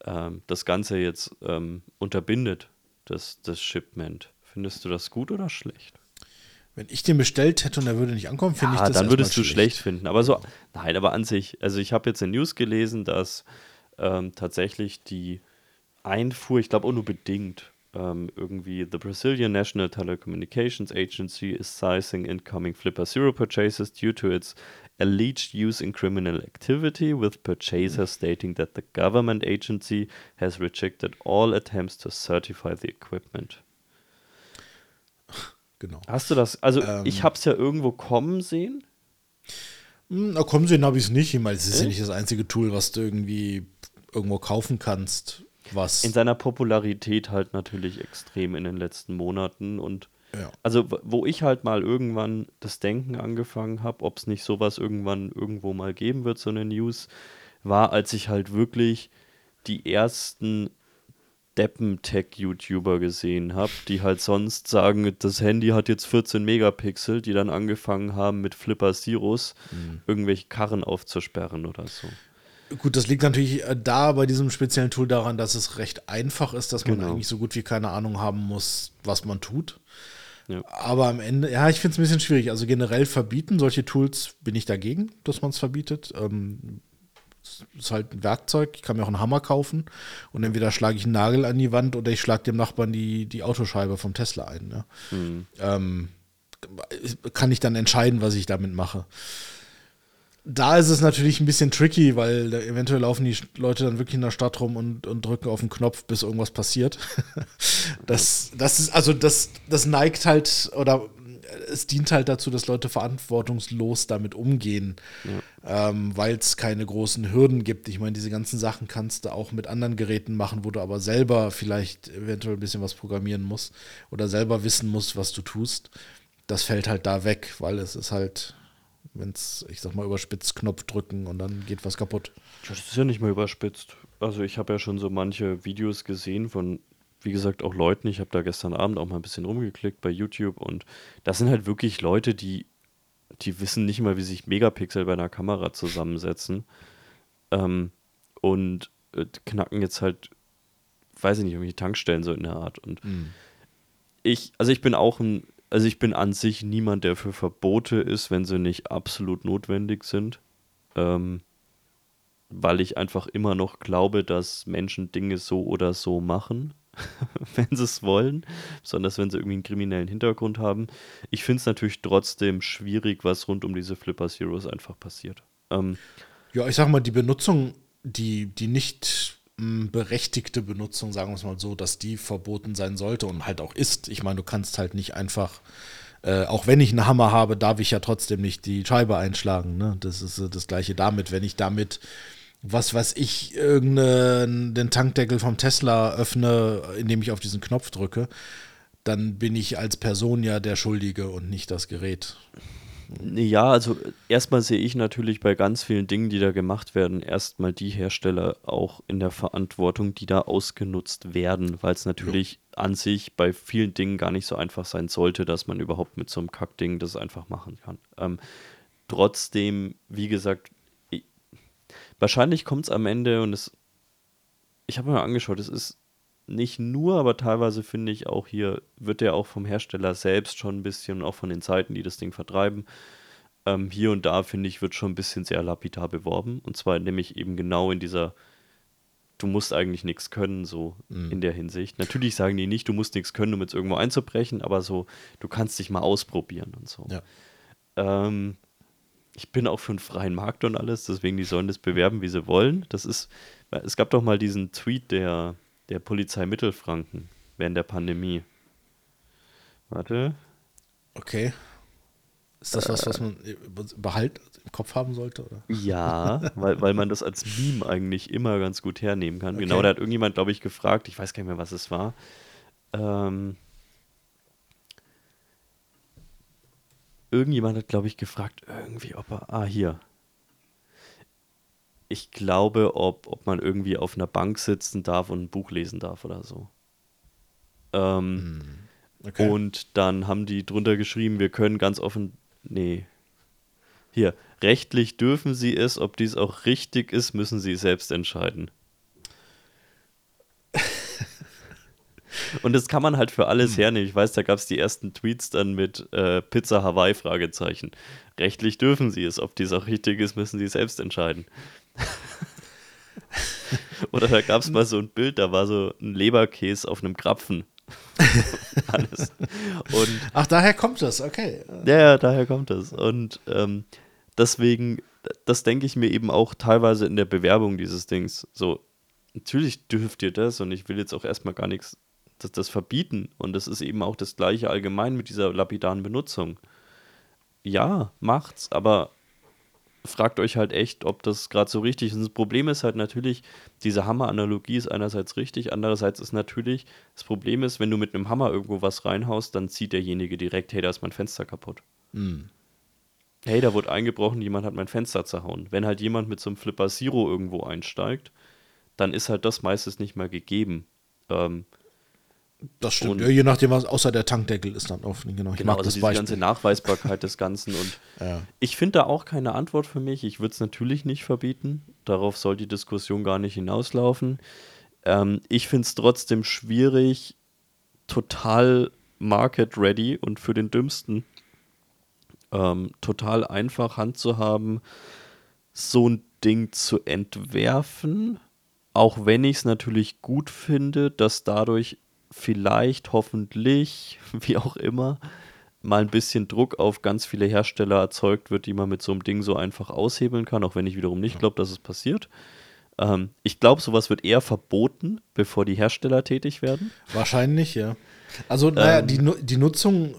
ähm, das Ganze jetzt ähm, unterbindet, das, das Shipment, findest du das gut oder schlecht? Wenn ich den bestellt hätte und er würde nicht ankommen, finde ja, ich das dann würdest du schlecht. finden. Aber so, nein, aber an sich, also ich habe jetzt in News gelesen, dass ähm, tatsächlich die Einfuhr, ich glaube auch nur bedingt, ähm, irgendwie the Brazilian National Telecommunications Agency is sizing incoming Flipper Zero purchases due to its alleged use in criminal activity, with purchasers stating that the government agency has rejected all attempts to certify the equipment. Genau. Hast du das? Also, ähm, ich habe es ja irgendwo kommen sehen. Hm, na, kommen sehen habe ich es nicht. Ich meine, es ist äh? ja nicht das einzige Tool, was du irgendwie irgendwo kaufen kannst. Was in seiner Popularität halt natürlich extrem in den letzten Monaten und ja. also wo ich halt mal irgendwann das Denken angefangen habe, ob es nicht sowas irgendwann irgendwo mal geben wird, so eine News, war, als ich halt wirklich die ersten Deppen-Tech-YouTuber gesehen habe, die halt sonst sagen, das Handy hat jetzt 14 Megapixel, die dann angefangen haben mit Flipper Zeros mhm. irgendwelche Karren aufzusperren oder so. Gut, das liegt natürlich äh, da bei diesem speziellen Tool daran, dass es recht einfach ist, dass man genau. eigentlich so gut wie keine Ahnung haben muss, was man tut. Ja. Aber am Ende, ja, ich finde es ein bisschen schwierig. Also generell verbieten solche Tools bin ich dagegen, dass man es verbietet. Ähm, ist halt ein Werkzeug. Ich kann mir auch einen Hammer kaufen und entweder schlage ich einen Nagel an die Wand oder ich schlage dem Nachbarn die, die Autoscheibe vom Tesla ein. Ne? Mhm. Ähm, kann ich dann entscheiden, was ich damit mache. Da ist es natürlich ein bisschen tricky, weil eventuell laufen die Leute dann wirklich in der Stadt rum und, und drücken auf den Knopf, bis irgendwas passiert. das, das ist, also das, das neigt halt oder es dient halt dazu, dass Leute verantwortungslos damit umgehen, ja. ähm, weil es keine großen Hürden gibt. Ich meine, diese ganzen Sachen kannst du auch mit anderen Geräten machen, wo du aber selber vielleicht eventuell ein bisschen was programmieren musst oder selber wissen musst, was du tust. Das fällt halt da weg, weil es ist halt, wenn es, ich sag mal, überspitzt Knopf drücken und dann geht was kaputt. Das ist ja nicht mal überspitzt. Also ich habe ja schon so manche Videos gesehen von wie gesagt, auch Leuten, ich habe da gestern Abend auch mal ein bisschen rumgeklickt bei YouTube und das sind halt wirklich Leute, die, die wissen nicht mal, wie sich Megapixel bei einer Kamera zusammensetzen ähm, und äh, knacken jetzt halt, weiß ich nicht, irgendwelche Tankstellen so in der Art und mhm. ich, also ich bin auch ein, also ich bin an sich niemand, der für Verbote ist, wenn sie nicht absolut notwendig sind. Ähm, weil ich einfach immer noch glaube, dass Menschen Dinge so oder so machen. wenn sie es wollen, besonders wenn sie irgendwie einen kriminellen Hintergrund haben. Ich finde es natürlich trotzdem schwierig, was rund um diese Flipper Zeros einfach passiert. Ähm, ja, ich sag mal, die Benutzung, die, die nicht berechtigte Benutzung, sagen wir es mal so, dass die verboten sein sollte und halt auch ist. Ich meine, du kannst halt nicht einfach äh, auch wenn ich einen Hammer habe, darf ich ja trotzdem nicht die Scheibe einschlagen. Ne? Das ist äh, das gleiche damit. Wenn ich damit was weiß ich, irgendeinen den Tankdeckel vom Tesla öffne, indem ich auf diesen Knopf drücke, dann bin ich als Person ja der Schuldige und nicht das Gerät. Ja, also erstmal sehe ich natürlich bei ganz vielen Dingen, die da gemacht werden, erstmal die Hersteller auch in der Verantwortung, die da ausgenutzt werden, weil es natürlich ja. an sich bei vielen Dingen gar nicht so einfach sein sollte, dass man überhaupt mit so einem Kackding das einfach machen kann. Ähm, trotzdem, wie gesagt, Wahrscheinlich kommt es am Ende und es. Ich habe mir angeschaut, es ist nicht nur, aber teilweise finde ich auch hier, wird der auch vom Hersteller selbst schon ein bisschen, auch von den Seiten, die das Ding vertreiben, ähm, hier und da, finde ich, wird schon ein bisschen sehr lapidar beworben. Und zwar nämlich eben genau in dieser, du musst eigentlich nichts können, so mhm. in der Hinsicht. Natürlich sagen die nicht, du musst nichts können, um jetzt irgendwo einzubrechen, aber so, du kannst dich mal ausprobieren und so. Ja. Ähm, ich bin auch für einen freien Markt und alles, deswegen die sollen das bewerben, wie sie wollen. Das ist, es gab doch mal diesen Tweet der, der Polizei Mittelfranken während der Pandemie. Warte. Okay. Ist das was, was man behalt im Kopf haben sollte? Oder? Ja, weil, weil man das als Meme eigentlich immer ganz gut hernehmen kann. Okay. Genau, da hat irgendjemand, glaube ich, gefragt, ich weiß gar nicht mehr, was es war. Ähm, irgendjemand hat, glaube ich, gefragt, irgendwie, ob er, ah, hier. Ich glaube, ob, ob man irgendwie auf einer Bank sitzen darf und ein Buch lesen darf oder so. Ähm, hm. Okay. Und dann haben die drunter geschrieben, wir können ganz offen, nee, hier, rechtlich dürfen sie es, ob dies auch richtig ist, müssen sie selbst entscheiden. Und das kann man halt für alles hm. hernehmen. Ich weiß, da gab es die ersten Tweets dann mit äh, Pizza Hawaii Fragezeichen. Rechtlich dürfen sie es, ob dies auch richtig ist, müssen sie selbst entscheiden. Oder da gab es mal so ein Bild, da war so ein Leberkäse auf einem Krapfen. Alles. Und, Ach, daher kommt das, okay. Ja, ja, daher kommt das. Und ähm, deswegen, das denke ich mir eben auch teilweise in der Bewerbung dieses Dings. So, natürlich dürft ihr das und ich will jetzt auch erstmal gar nichts das, das verbieten. Und das ist eben auch das gleiche allgemein mit dieser lapidaren Benutzung. Ja, macht's, aber fragt euch halt echt, ob das gerade so richtig ist. Das Problem ist halt natürlich, diese Hammer-Analogie ist einerseits richtig, andererseits ist natürlich, das Problem ist, wenn du mit einem Hammer irgendwo was reinhaust, dann zieht derjenige direkt, hey, da ist mein Fenster kaputt. Mhm. Hey, da wurde eingebrochen, jemand hat mein Fenster zerhauen. Wenn halt jemand mit so einem Flipper Zero irgendwo einsteigt, dann ist halt das meistens nicht mehr gegeben. Ähm, das stimmt. ja, je nachdem, was außer der Tankdeckel ist dann offen. Genau, ich genau, mag also das diese Beispiel. ganze Nachweisbarkeit des Ganzen. Und ja. ich finde da auch keine Antwort für mich. Ich würde es natürlich nicht verbieten. Darauf soll die Diskussion gar nicht hinauslaufen. Ähm, ich finde es trotzdem schwierig, total market ready und für den Dümmsten ähm, total einfach Hand zu haben, so ein Ding zu entwerfen. Auch wenn ich es natürlich gut finde, dass dadurch vielleicht, hoffentlich, wie auch immer, mal ein bisschen Druck auf ganz viele Hersteller erzeugt wird, die man mit so einem Ding so einfach aushebeln kann, auch wenn ich wiederum nicht glaube, dass es passiert. Ähm, ich glaube, sowas wird eher verboten, bevor die Hersteller tätig werden. Wahrscheinlich, ja. Also, naja, ähm, die, die Nutzung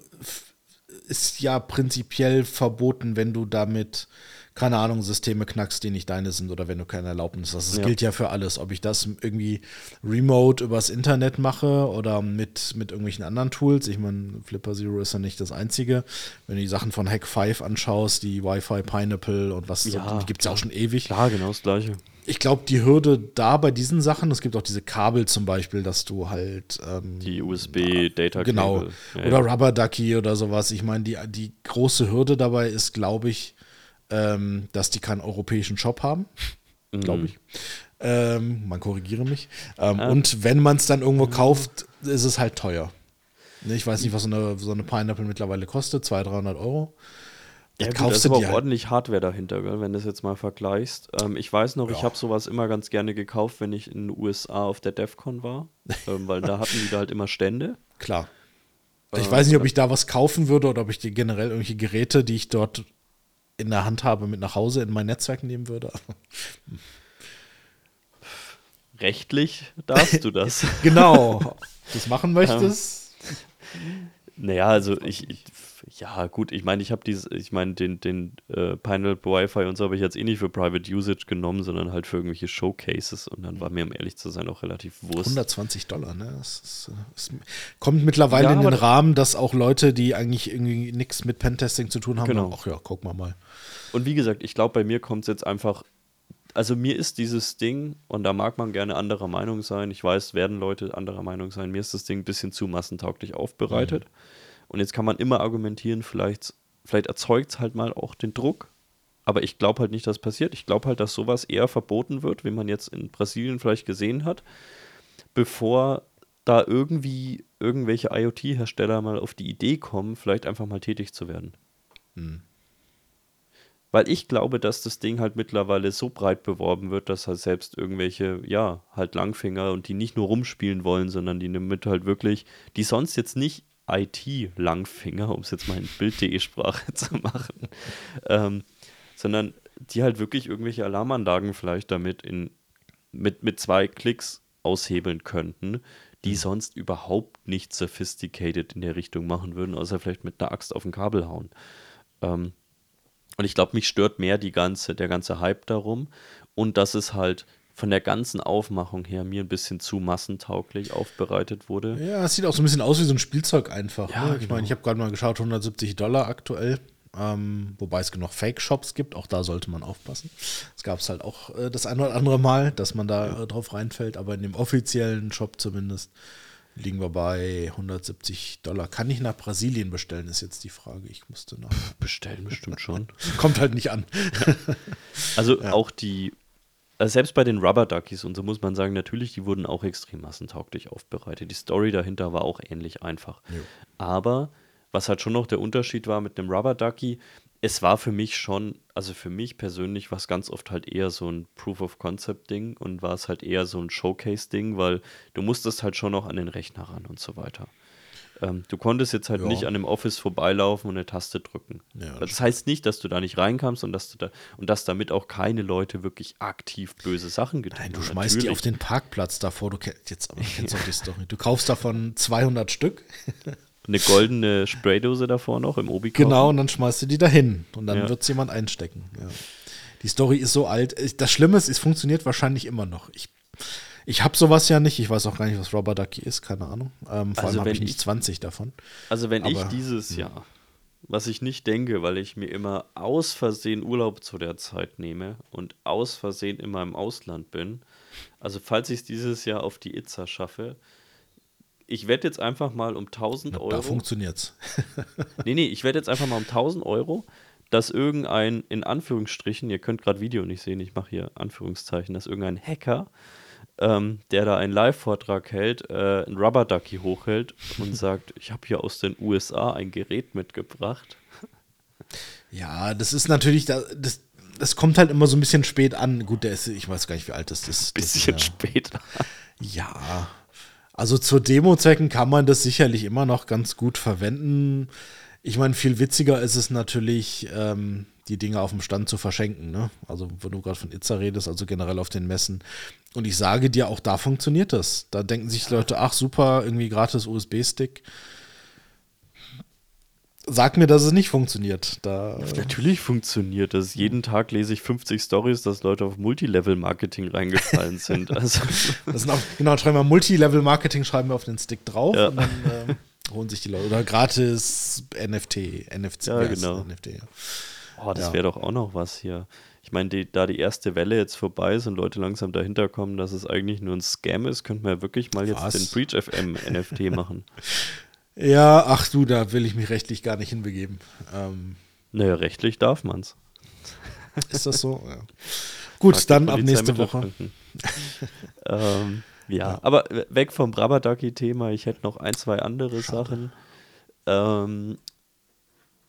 ist ja prinzipiell verboten, wenn du damit keine Ahnung, Systeme knackst, die nicht deine sind oder wenn du keine Erlaubnis hast. Das ja. gilt ja für alles. Ob ich das irgendwie remote übers Internet mache oder mit, mit irgendwelchen anderen Tools. Ich meine, Flipper Zero ist ja nicht das einzige. Wenn du die Sachen von Hack 5 anschaust, die Wi-Fi Pineapple und was, ja, so, die gibt es ja auch schon ewig. Klar, genau das Gleiche. Ich glaube, die Hürde da bei diesen Sachen, es gibt auch diese Kabel zum Beispiel, dass du halt. Ähm, die USB-Data Genau. Ja, oder Rubber Ducky oder sowas. Ich meine, die, die große Hürde dabei ist, glaube ich, ähm, dass die keinen europäischen Shop haben, mhm. glaube ich. Ähm, man korrigiere mich. Ähm, ah. Und wenn man es dann irgendwo kauft, ist es halt teuer. Ne, ich weiß nicht, was so eine, so eine Pineapple mittlerweile kostet, 200, 300 Euro. Ja, gut, kaufst da ist aber halt. ordentlich Hardware dahinter, gell, wenn du das jetzt mal vergleichst. Ähm, ich weiß noch, ja. ich habe sowas immer ganz gerne gekauft, wenn ich in den USA auf der DEFCON war, ähm, weil da hatten die da halt immer Stände. Klar. Ich äh, weiß nicht, ob ich da was kaufen würde oder ob ich die generell irgendwelche Geräte, die ich dort in der Hand habe, mit nach Hause in mein Netzwerk nehmen würde. Rechtlich darfst du das. genau. Das machen möchtest. naja, also ich, ich ja, gut, ich meine, ich habe dieses, ich meine, den, den äh, Pineapple Wi-Fi und so habe ich jetzt eh nicht für Private Usage genommen, sondern halt für irgendwelche Showcases und dann war mir, um ehrlich zu sein, auch relativ wurscht. 120 Dollar, ne? Das, ist, das kommt mittlerweile ja, in den Rahmen, dass auch Leute, die eigentlich irgendwie nichts mit Pentesting zu tun haben, genau. ach ja, guck mal mal. Und wie gesagt, ich glaube, bei mir kommt es jetzt einfach also mir ist dieses Ding, und da mag man gerne anderer Meinung sein, ich weiß, werden Leute anderer Meinung sein, mir ist das Ding ein bisschen zu massentauglich aufbereitet. Mhm. Und jetzt kann man immer argumentieren, vielleicht, vielleicht erzeugt es halt mal auch den Druck. Aber ich glaube halt nicht, dass passiert. Ich glaube halt, dass sowas eher verboten wird, wie man jetzt in Brasilien vielleicht gesehen hat, bevor da irgendwie irgendwelche IoT-Hersteller mal auf die Idee kommen, vielleicht einfach mal tätig zu werden. Hm. Weil ich glaube, dass das Ding halt mittlerweile so breit beworben wird, dass halt selbst irgendwelche, ja, halt Langfinger und die nicht nur rumspielen wollen, sondern die damit halt wirklich, die sonst jetzt nicht IT-Langfinger, um es jetzt mal in Bild.de-Sprache zu machen, ähm, sondern die halt wirklich irgendwelche Alarmanlagen vielleicht damit in, mit, mit zwei Klicks aushebeln könnten, die mhm. sonst überhaupt nicht sophisticated in der Richtung machen würden, außer vielleicht mit einer Axt auf ein Kabel hauen. Ähm, und ich glaube, mich stört mehr die ganze, der ganze Hype darum und dass es halt von der ganzen Aufmachung her mir ein bisschen zu massentauglich aufbereitet wurde. Ja, es sieht auch so ein bisschen aus wie so ein Spielzeug einfach. Ja, ne? Ich genau. meine, ich habe gerade mal geschaut, 170 Dollar aktuell. Ähm, wobei es genug Fake-Shops gibt, auch da sollte man aufpassen. Es gab es halt auch äh, das ein oder andere Mal, dass man da äh, drauf reinfällt, aber in dem offiziellen Shop zumindest liegen wir bei 170 Dollar. Kann ich nach Brasilien bestellen, ist jetzt die Frage. Ich musste nach. Bestellen bestimmt schon. Kommt halt nicht an. Also ja. auch die, also selbst bei den Rubber Duckies und so muss man sagen, natürlich, die wurden auch extrem massentauglich aufbereitet. Die Story dahinter war auch ähnlich einfach. Jo. Aber was halt schon noch der Unterschied war mit einem Rubber Ducky, es war für mich schon, also für mich persönlich war es ganz oft halt eher so ein Proof of Concept Ding und war es halt eher so ein Showcase Ding, weil du musstest halt schon noch an den Rechner ran und so weiter. Ähm, du konntest jetzt halt ja. nicht an dem Office vorbeilaufen und eine Taste drücken. Ja, das, das heißt nicht, dass du da nicht reinkamst und dass du da und dass damit auch keine Leute wirklich aktiv böse Sachen getan haben. Nein, du schmeißt Natürlich. die auf den Parkplatz davor. Du kennst jetzt aber kennst doch die Story. Du kaufst davon 200 Stück. Eine goldene Spraydose davor noch im obi. Genau, und dann schmeißt du die dahin und dann ja. wird es jemand einstecken. Ja. Die Story ist so alt. Das Schlimme ist, es funktioniert wahrscheinlich immer noch. Ich, ich habe sowas ja nicht. Ich weiß auch gar nicht, was Rubber Ducky ist, keine Ahnung. Ähm, vor also allem habe ich nicht 20 davon. Also wenn Aber, ich dieses ja. Jahr, was ich nicht denke, weil ich mir immer aus Versehen Urlaub zu der Zeit nehme und aus Versehen immer im Ausland bin, also falls ich es dieses Jahr auf die Itza schaffe, ich werde jetzt einfach mal um 1000 Euro. Da funktioniert's. nee, nee, ich werde jetzt einfach mal um 1000 Euro, dass irgendein, in Anführungsstrichen, ihr könnt gerade Video nicht sehen, ich mache hier Anführungszeichen, dass irgendein Hacker, ähm, der da einen Live-Vortrag hält, äh, ein Rubber Ducky hochhält und sagt, ich habe hier aus den USA ein Gerät mitgebracht. Ja, das ist natürlich, das, das kommt halt immer so ein bisschen spät an. Gut, der ist, ich weiß gar nicht, wie alt das ist. Bisschen das, ja, spät. Ja, also zu Demo-Zwecken kann man das sicherlich immer noch ganz gut verwenden. Ich meine, viel witziger ist es natürlich, ähm, die Dinge auf dem Stand zu verschenken. Ne? Also, wenn du gerade von Itza redest, also generell auf den Messen. Und ich sage dir, auch da funktioniert das. Da denken sich Leute, ach super, irgendwie gratis USB-Stick sag mir, dass es nicht funktioniert. Da, Natürlich funktioniert das. Jeden Tag lese ich 50 Stories, dass Leute auf Multilevel-Marketing reingefallen sind. Also. Das sind auch, genau, schreiben wir Multilevel-Marketing, schreiben wir auf den Stick drauf ja. und dann äh, holen sich die Leute. Oder gratis NFT, NFC. Ja, genau. NFT, ja. Oh, das ja. wäre doch auch noch was hier. Ich meine, da die erste Welle jetzt vorbei ist und Leute langsam dahinter kommen, dass es eigentlich nur ein Scam ist, könnten wir wirklich mal jetzt was? den Breach FM NFT machen. Ja, ach du, da will ich mich rechtlich gar nicht hinbegeben. Ähm, naja, rechtlich darf man's. Ist das so? Ja. Gut, Frag dann ab nächste Woche. ähm, ja, ja, aber weg vom Brabadaki-Thema. Ich hätte noch ein, zwei andere Schade. Sachen. Ähm,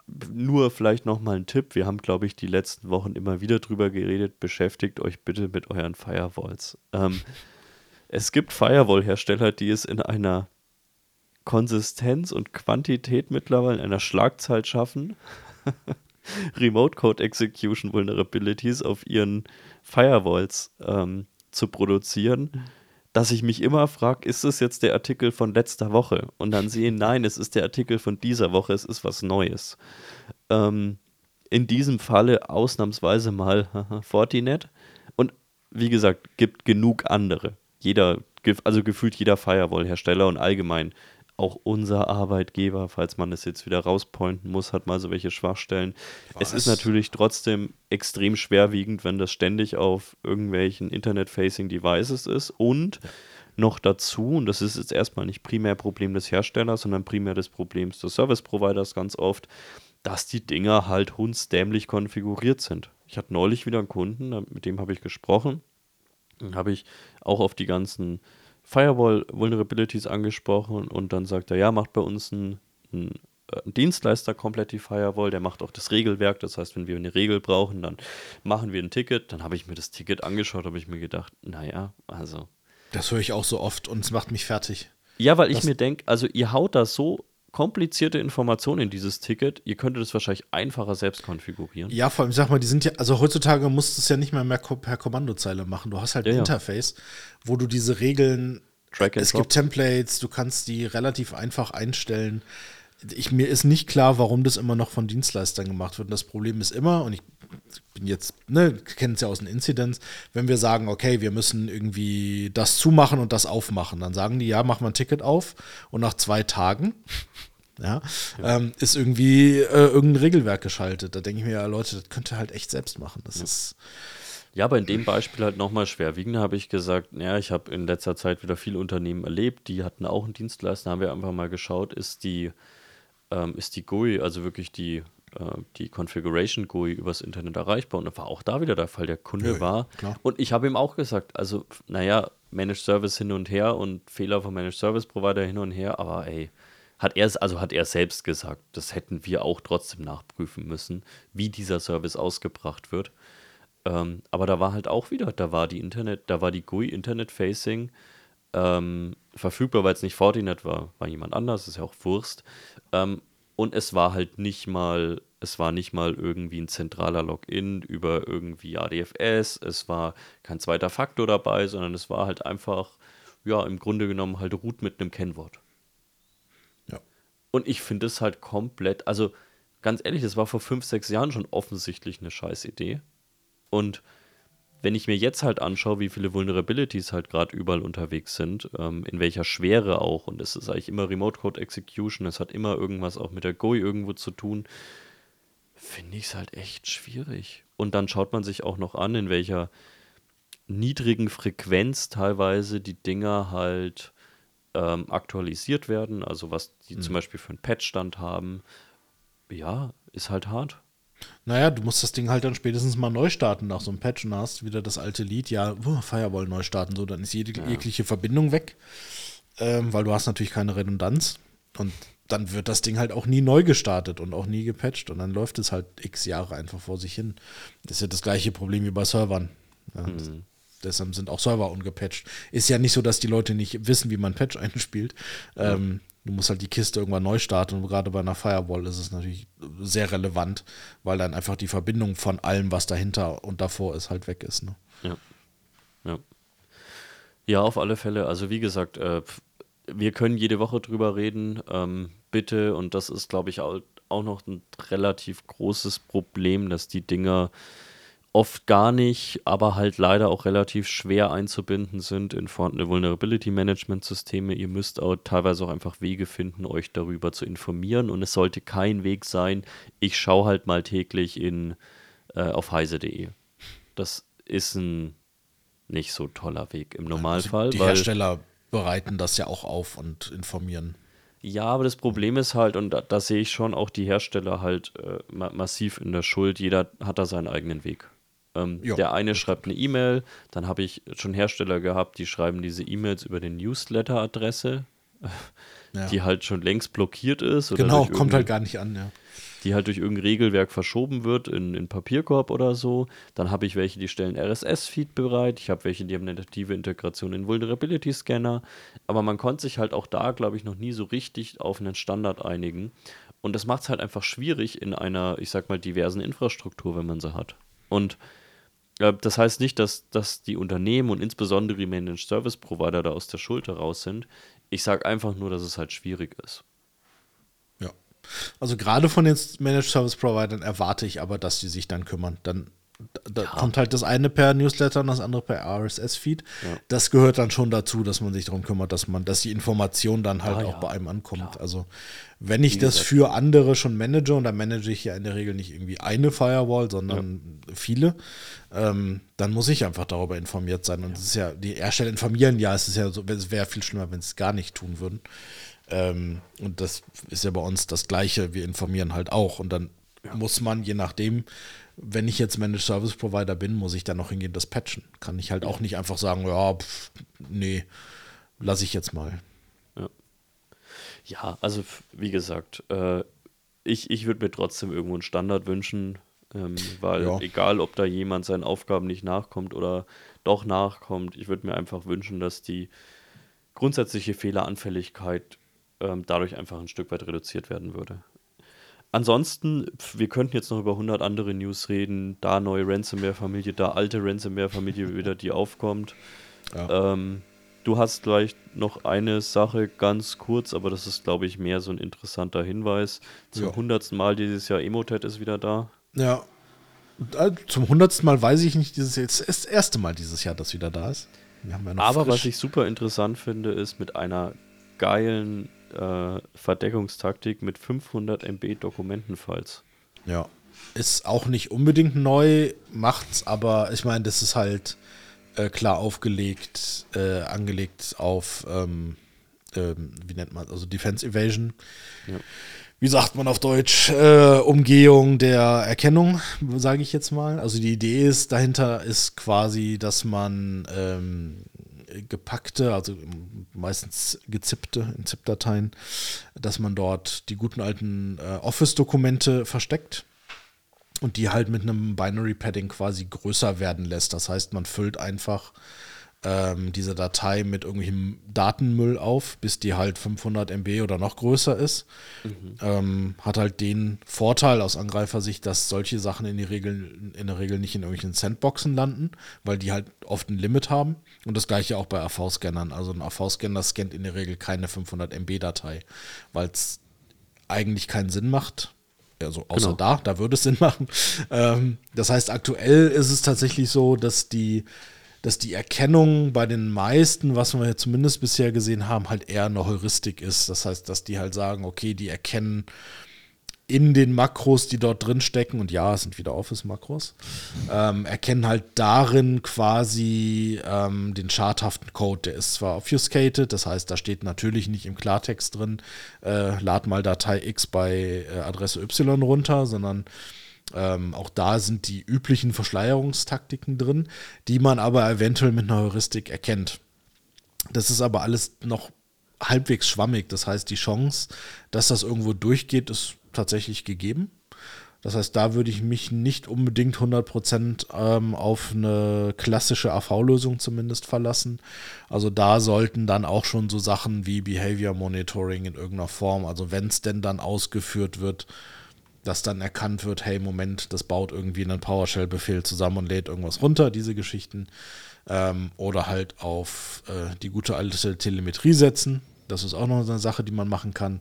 nur vielleicht noch mal ein Tipp. Wir haben, glaube ich, die letzten Wochen immer wieder drüber geredet. Beschäftigt euch bitte mit euren Firewalls. Ähm, es gibt Firewall-Hersteller, die es in einer Konsistenz und Quantität mittlerweile in einer Schlagzahl schaffen, Remote Code Execution Vulnerabilities auf ihren Firewalls ähm, zu produzieren, dass ich mich immer frage, ist es jetzt der Artikel von letzter Woche? Und dann sehe, nein, es ist der Artikel von dieser Woche, es ist was Neues. Ähm, in diesem Falle ausnahmsweise mal Fortinet. Und wie gesagt, gibt genug andere. Jeder, also gefühlt jeder Firewall-Hersteller und allgemein auch unser Arbeitgeber, falls man es jetzt wieder rauspointen muss, hat mal so welche Schwachstellen. Was? Es ist natürlich trotzdem extrem schwerwiegend, wenn das ständig auf irgendwelchen Internet-Facing Devices ist und ja. noch dazu, und das ist jetzt erstmal nicht primär Problem des Herstellers, sondern primär des Problems des Service-Providers ganz oft, dass die Dinger halt hundsdämlich konfiguriert sind. Ich hatte neulich wieder einen Kunden, mit dem habe ich gesprochen, habe ich auch auf die ganzen Firewall-Vulnerabilities angesprochen und dann sagt er, ja, macht bei uns ein, ein, äh, Dienstleister komplett die Firewall, der macht auch das Regelwerk. Das heißt, wenn wir eine Regel brauchen, dann machen wir ein Ticket. Dann habe ich mir das Ticket angeschaut, habe ich mir gedacht, naja, also. Das höre ich auch so oft und es macht mich fertig. Ja, weil das ich mir denke, also ihr haut das so komplizierte Informationen in dieses Ticket. Ihr könntet es wahrscheinlich einfacher selbst konfigurieren. Ja, vor allem, sag mal, die sind ja, also heutzutage musst du es ja nicht mehr, mehr per Kommandozeile machen. Du hast halt ein ja, Interface, wo du diese Regeln, es gibt Templates, du kannst die relativ einfach einstellen. Ich, mir ist nicht klar, warum das immer noch von Dienstleistern gemacht wird. Und das Problem ist immer, und ich bin jetzt, ne, kennen es ja aus den Incidents, wenn wir sagen, okay, wir müssen irgendwie das zumachen und das aufmachen, dann sagen die, ja, mach mal ein Ticket auf und nach zwei Tagen ja, ja. Ähm, ist irgendwie äh, irgendein Regelwerk geschaltet. Da denke ich mir, ja, Leute, das könnt ihr halt echt selbst machen. Das ja. ist. Ja, aber in dem Beispiel halt nochmal schwerwiegend habe ich gesagt, ja, ich habe in letzter Zeit wieder viele Unternehmen erlebt, die hatten auch einen Dienstleister, haben wir einfach mal geschaut, ist die, ähm, ist die GUI, also wirklich die, äh, die Configuration GUI übers Internet erreichbar und dann war auch da wieder der Fall, der Kunde Ja, war klar. und ich habe ihm auch gesagt, also naja, Managed Service hin und her und Fehler vom Managed Service Provider hin und her, aber ey, hat er es, also hat er selbst gesagt, das hätten wir auch trotzdem nachprüfen müssen, wie dieser Service ausgebracht wird. Ähm, aber da war halt auch wieder, da war die Internet, da war die GUI Internet Facing ähm, verfügbar, weil es nicht Fortinet war, war jemand anders, ist ja auch Wurst. Ähm, und es war halt nicht mal, es war nicht mal irgendwie ein zentraler Login über irgendwie ADFS, es war kein zweiter Faktor dabei, sondern es war halt einfach, ja, im Grunde genommen halt Root mit einem Kennwort. Ja. Und ich finde es halt komplett, also ganz ehrlich, das war vor fünf, sechs Jahren schon offensichtlich eine scheiß Idee. Und wenn ich mir jetzt halt anschaue, wie viele Vulnerabilities halt gerade überall unterwegs sind, ähm, in welcher Schwere auch, und es ist eigentlich immer Remote Code Execution, es hat immer irgendwas auch mit der GUI irgendwo zu tun, finde ich es halt echt schwierig. Und dann schaut man sich auch noch an, in welcher niedrigen Frequenz teilweise die Dinger halt ähm, aktualisiert werden, also was die zum Beispiel für einen Patchstand haben. Ja, ist halt hart. Naja, du musst das Ding halt dann spätestens mal neu starten nach so einem Patch und hast wieder das alte Lied, ja, uh, Firewall neu starten, so, dann ist jede, jegliche Verbindung weg, ähm, weil du hast natürlich keine Redundanz und dann wird das Ding halt auch nie neu gestartet und auch nie gepatcht und dann läuft es halt x Jahre einfach vor sich hin. Das ist ja das gleiche Problem wie bei Servern. Ja, Deshalb sind auch Server ungepatcht. Ist ja nicht so, dass die Leute nicht wissen, wie man Patch einspielt. Ähm, du musst halt die Kiste irgendwann neu starten und gerade bei einer Firewall ist es natürlich sehr relevant, weil dann einfach die Verbindung von allem, was dahinter und davor ist, halt weg ist. Ne? Ja. Ja. Ja, auf alle Fälle. Also wie gesagt, äh, wir können jede Woche drüber reden. Ähm, bitte, und das ist, glaube ich, auch noch ein relativ großes Problem, dass die Dinger oft gar nicht, aber halt leider auch relativ schwer einzubinden sind in vorhandene Vulnerability Management Systeme. Ihr müsst auch teilweise auch einfach Wege finden, euch darüber zu informieren. Und es sollte kein Weg sein, ich schaue halt mal täglich in, äh, auf heise.de. Das ist ein nicht so toller Weg im Normalfall. Also die weil, Hersteller bereiten das ja auch auf und informieren. ja, aber das Problem ist halt, und da, da sehe ich schon auch die Hersteller halt äh, ma massiv in der Schuld. Jeder hat da seinen eigenen Weg. Ähm, der eine schreibt eine E-Mail, dann habe ich schon Hersteller gehabt, die schreiben diese E-Mails über den Newsletter-Adresse, Ja. die halt schon längst blockiert ist. Oder genau, kommt halt gar nicht an, ja. die halt durch irgendein Regelwerk verschoben wird in, in Papierkorb oder so. Dann habe ich welche, die stellen RSS-Feed bereit. Ich habe welche, die haben eine native Integration in Vulnerability-Scanner. Aber man konnte sich halt auch da, glaube ich, noch nie so richtig auf einen Standard einigen. Und das macht es halt einfach schwierig in einer, ich sag mal, diversen Infrastruktur, wenn man sie hat. Und das heißt nicht, dass, dass die Unternehmen und insbesondere die Managed Service Provider da aus der Schuld heraus sind. Ich sage einfach nur, dass es halt schwierig ist. Ja. Also gerade von den Managed Service Providern erwarte ich aber, dass die sich dann kümmern. Dann da Ja. kommt halt das eine per Newsletter und das andere per RSS-Feed. Ja. Das gehört dann schon dazu, dass man sich darum kümmert, dass man, dass die Information dann halt Ja, auch ja, bei einem ankommt. klar. Also wenn ich das für andere schon manage, und dann manage ich ja in der Regel nicht irgendwie eine Firewall, sondern viele, ähm, dann muss ich einfach darüber informiert sein. Und es ist ja, die Hersteller informieren ja, es ist ja so, es wäre viel schlimmer, wenn sie es gar nicht tun würden. Ähm, und das ist ja bei uns das Gleiche. Wir informieren halt auch. Und dann muss man, je nachdem, wenn ich jetzt Managed Service Provider bin, muss ich dann noch hingehen, das patchen. Kann ich halt auch nicht einfach sagen, ja, pff, nee, lasse ich jetzt mal. Ja, also f- wie gesagt, äh, ich, ich würde mir trotzdem irgendwo einen Standard wünschen, ähm, weil Ja. egal, ob da jemand seinen Aufgaben nicht nachkommt oder doch nachkommt, ich würde mir einfach wünschen, dass die grundsätzliche Fehleranfälligkeit ähm, dadurch einfach ein Stück weit reduziert werden würde. Ansonsten, wir könnten jetzt noch über 100 andere News reden, da neue Ransomware-Familie, da alte Ransomware-Familie wieder, die aufkommt. Ja. Ähm, du hast vielleicht noch eine Sache ganz kurz, aber das ist, glaube ich, mehr so ein interessanter Hinweis. Zum Ja. hundertsten Mal dieses Jahr Emotet ist wieder da. Ja. Äh, Zum hundertsten Mal weiß ich nicht, dieses jetzt ist das erste Mal dieses Jahr, dass wieder da ist. Ja Aber was frisch- ich super interessant finde, ist mit einer geilen äh, Verdeckungstaktik mit 500 MB Dokumentenfiles. Ja. ist auch nicht unbedingt neu, macht's, aber ich meine, das ist halt äh, klar aufgelegt, äh, angelegt auf, ähm, ähm, wie nennt man, also Defense Evasion. Ja. Wie sagt man auf Deutsch? Äh, Umgehung der Erkennung, sage ich jetzt mal. Also die Idee ist, dahinter ist quasi, dass man ähm, gepackte, also meistens gezippte in ZIP-Dateien, dass man dort die guten alten äh, Office-Dokumente versteckt und die halt mit einem Binary Padding quasi größer werden lässt. Das heißt, man füllt einfach ähm, diese Datei mit irgendwelchem Datenmüll auf, bis die halt 500 MB oder noch größer ist. Mhm. Ähm, hat halt den Vorteil aus Angreifersicht, dass solche Sachen in, die Regel, in der Regel nicht in irgendwelchen Sandboxen landen, weil die halt oft ein Limit haben. Und das gleiche auch bei AV-Scannern. Also ein AV-Scanner scannt in der Regel keine 500 MB-Datei, weil es eigentlich keinen Sinn macht, also außer genau. da, da würde es Sinn machen. Ähm, das heißt, aktuell ist es tatsächlich so, dass die, dass die Erkennung bei den meisten, was wir zumindest bisher gesehen haben, halt eher eine Heuristik ist. Das heißt, dass die halt sagen, okay, die erkennen in den Makros, die dort drin stecken, und ja, es sind wieder Office-Makros, ähm, erkennen halt darin quasi ähm, den schadhaften Code. Der ist zwar obfuscated, das heißt, da steht natürlich nicht im Klartext drin, äh, lad mal Datei X bei äh, Adresse Y runter, sondern ähm, auch da sind die üblichen Verschleierungstaktiken drin, die man aber eventuell mit einer Heuristik erkennt. Das ist aber alles noch halbwegs schwammig. Das heißt, die Chance, dass das irgendwo durchgeht, ist tatsächlich gegeben. Das heißt, da würde ich mich nicht unbedingt 100% ähm, auf eine klassische AV-Lösung zumindest verlassen. Also da sollten dann auch schon so Sachen wie Behavior Monitoring in irgendeiner Form, also wenn es denn dann ausgeführt wird, dass dann erkannt wird, hey, Moment, das baut irgendwie einen PowerShell-Befehl zusammen und lädt irgendwas runter, diese Geschichten. Ähm, oder halt auf äh, die gute alte Telemetrie setzen. Das ist auch noch eine Sache, die man machen kann,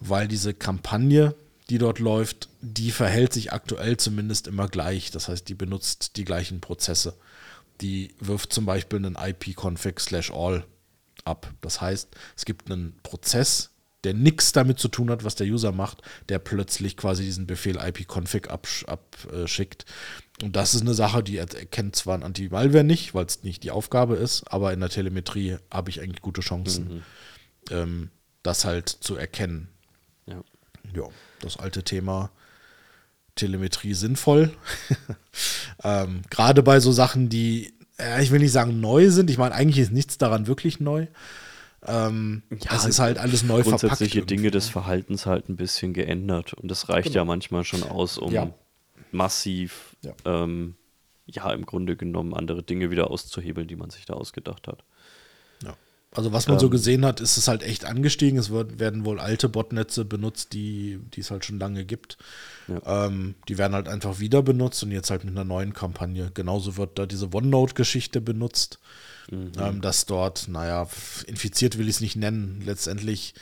weil diese Kampagne, die dort läuft, die verhält sich aktuell zumindest immer gleich. Das heißt, die benutzt die gleichen Prozesse. Die wirft zum Beispiel einen IP-Config slash all ab. Das heißt, es gibt einen Prozess, der nichts damit zu tun hat, was der User macht, der plötzlich quasi diesen Befehl IP-Config abschickt. Und das ist eine Sache, die erkennt zwar ein Antimalware nicht, weil es nicht die Aufgabe ist, aber in der Telemetrie habe ich eigentlich gute Chancen, mhm. ähm, das halt zu erkennen. Ja. ja das alte Thema Telemetrie sinnvoll. ähm, Gerade bei so Sachen, die, äh, ich will nicht sagen neu sind, ich meine, eigentlich ist nichts daran wirklich neu. Ähm, ja, es ist halt alles neu verpackt. Grundsätzliche Dinge des Verhaltens halt ein bisschen geändert und das reicht genau. ja manchmal schon aus, um ja. massiv, ja. Ähm, ja, im Grunde genommen andere Dinge wieder auszuhebeln, die man sich da ausgedacht hat. Also was man ähm, so gesehen hat, ist es halt echt angestiegen. Es wird, werden wohl alte Botnetze benutzt, die, die es halt schon lange gibt. Ja. Ähm, die werden halt einfach wieder benutzt und jetzt halt mit einer neuen Kampagne. Genauso wird da diese OneNote-Geschichte benutzt, mhm. ähm, dass dort, naja, infiziert will ich es nicht nennen. Letztendlich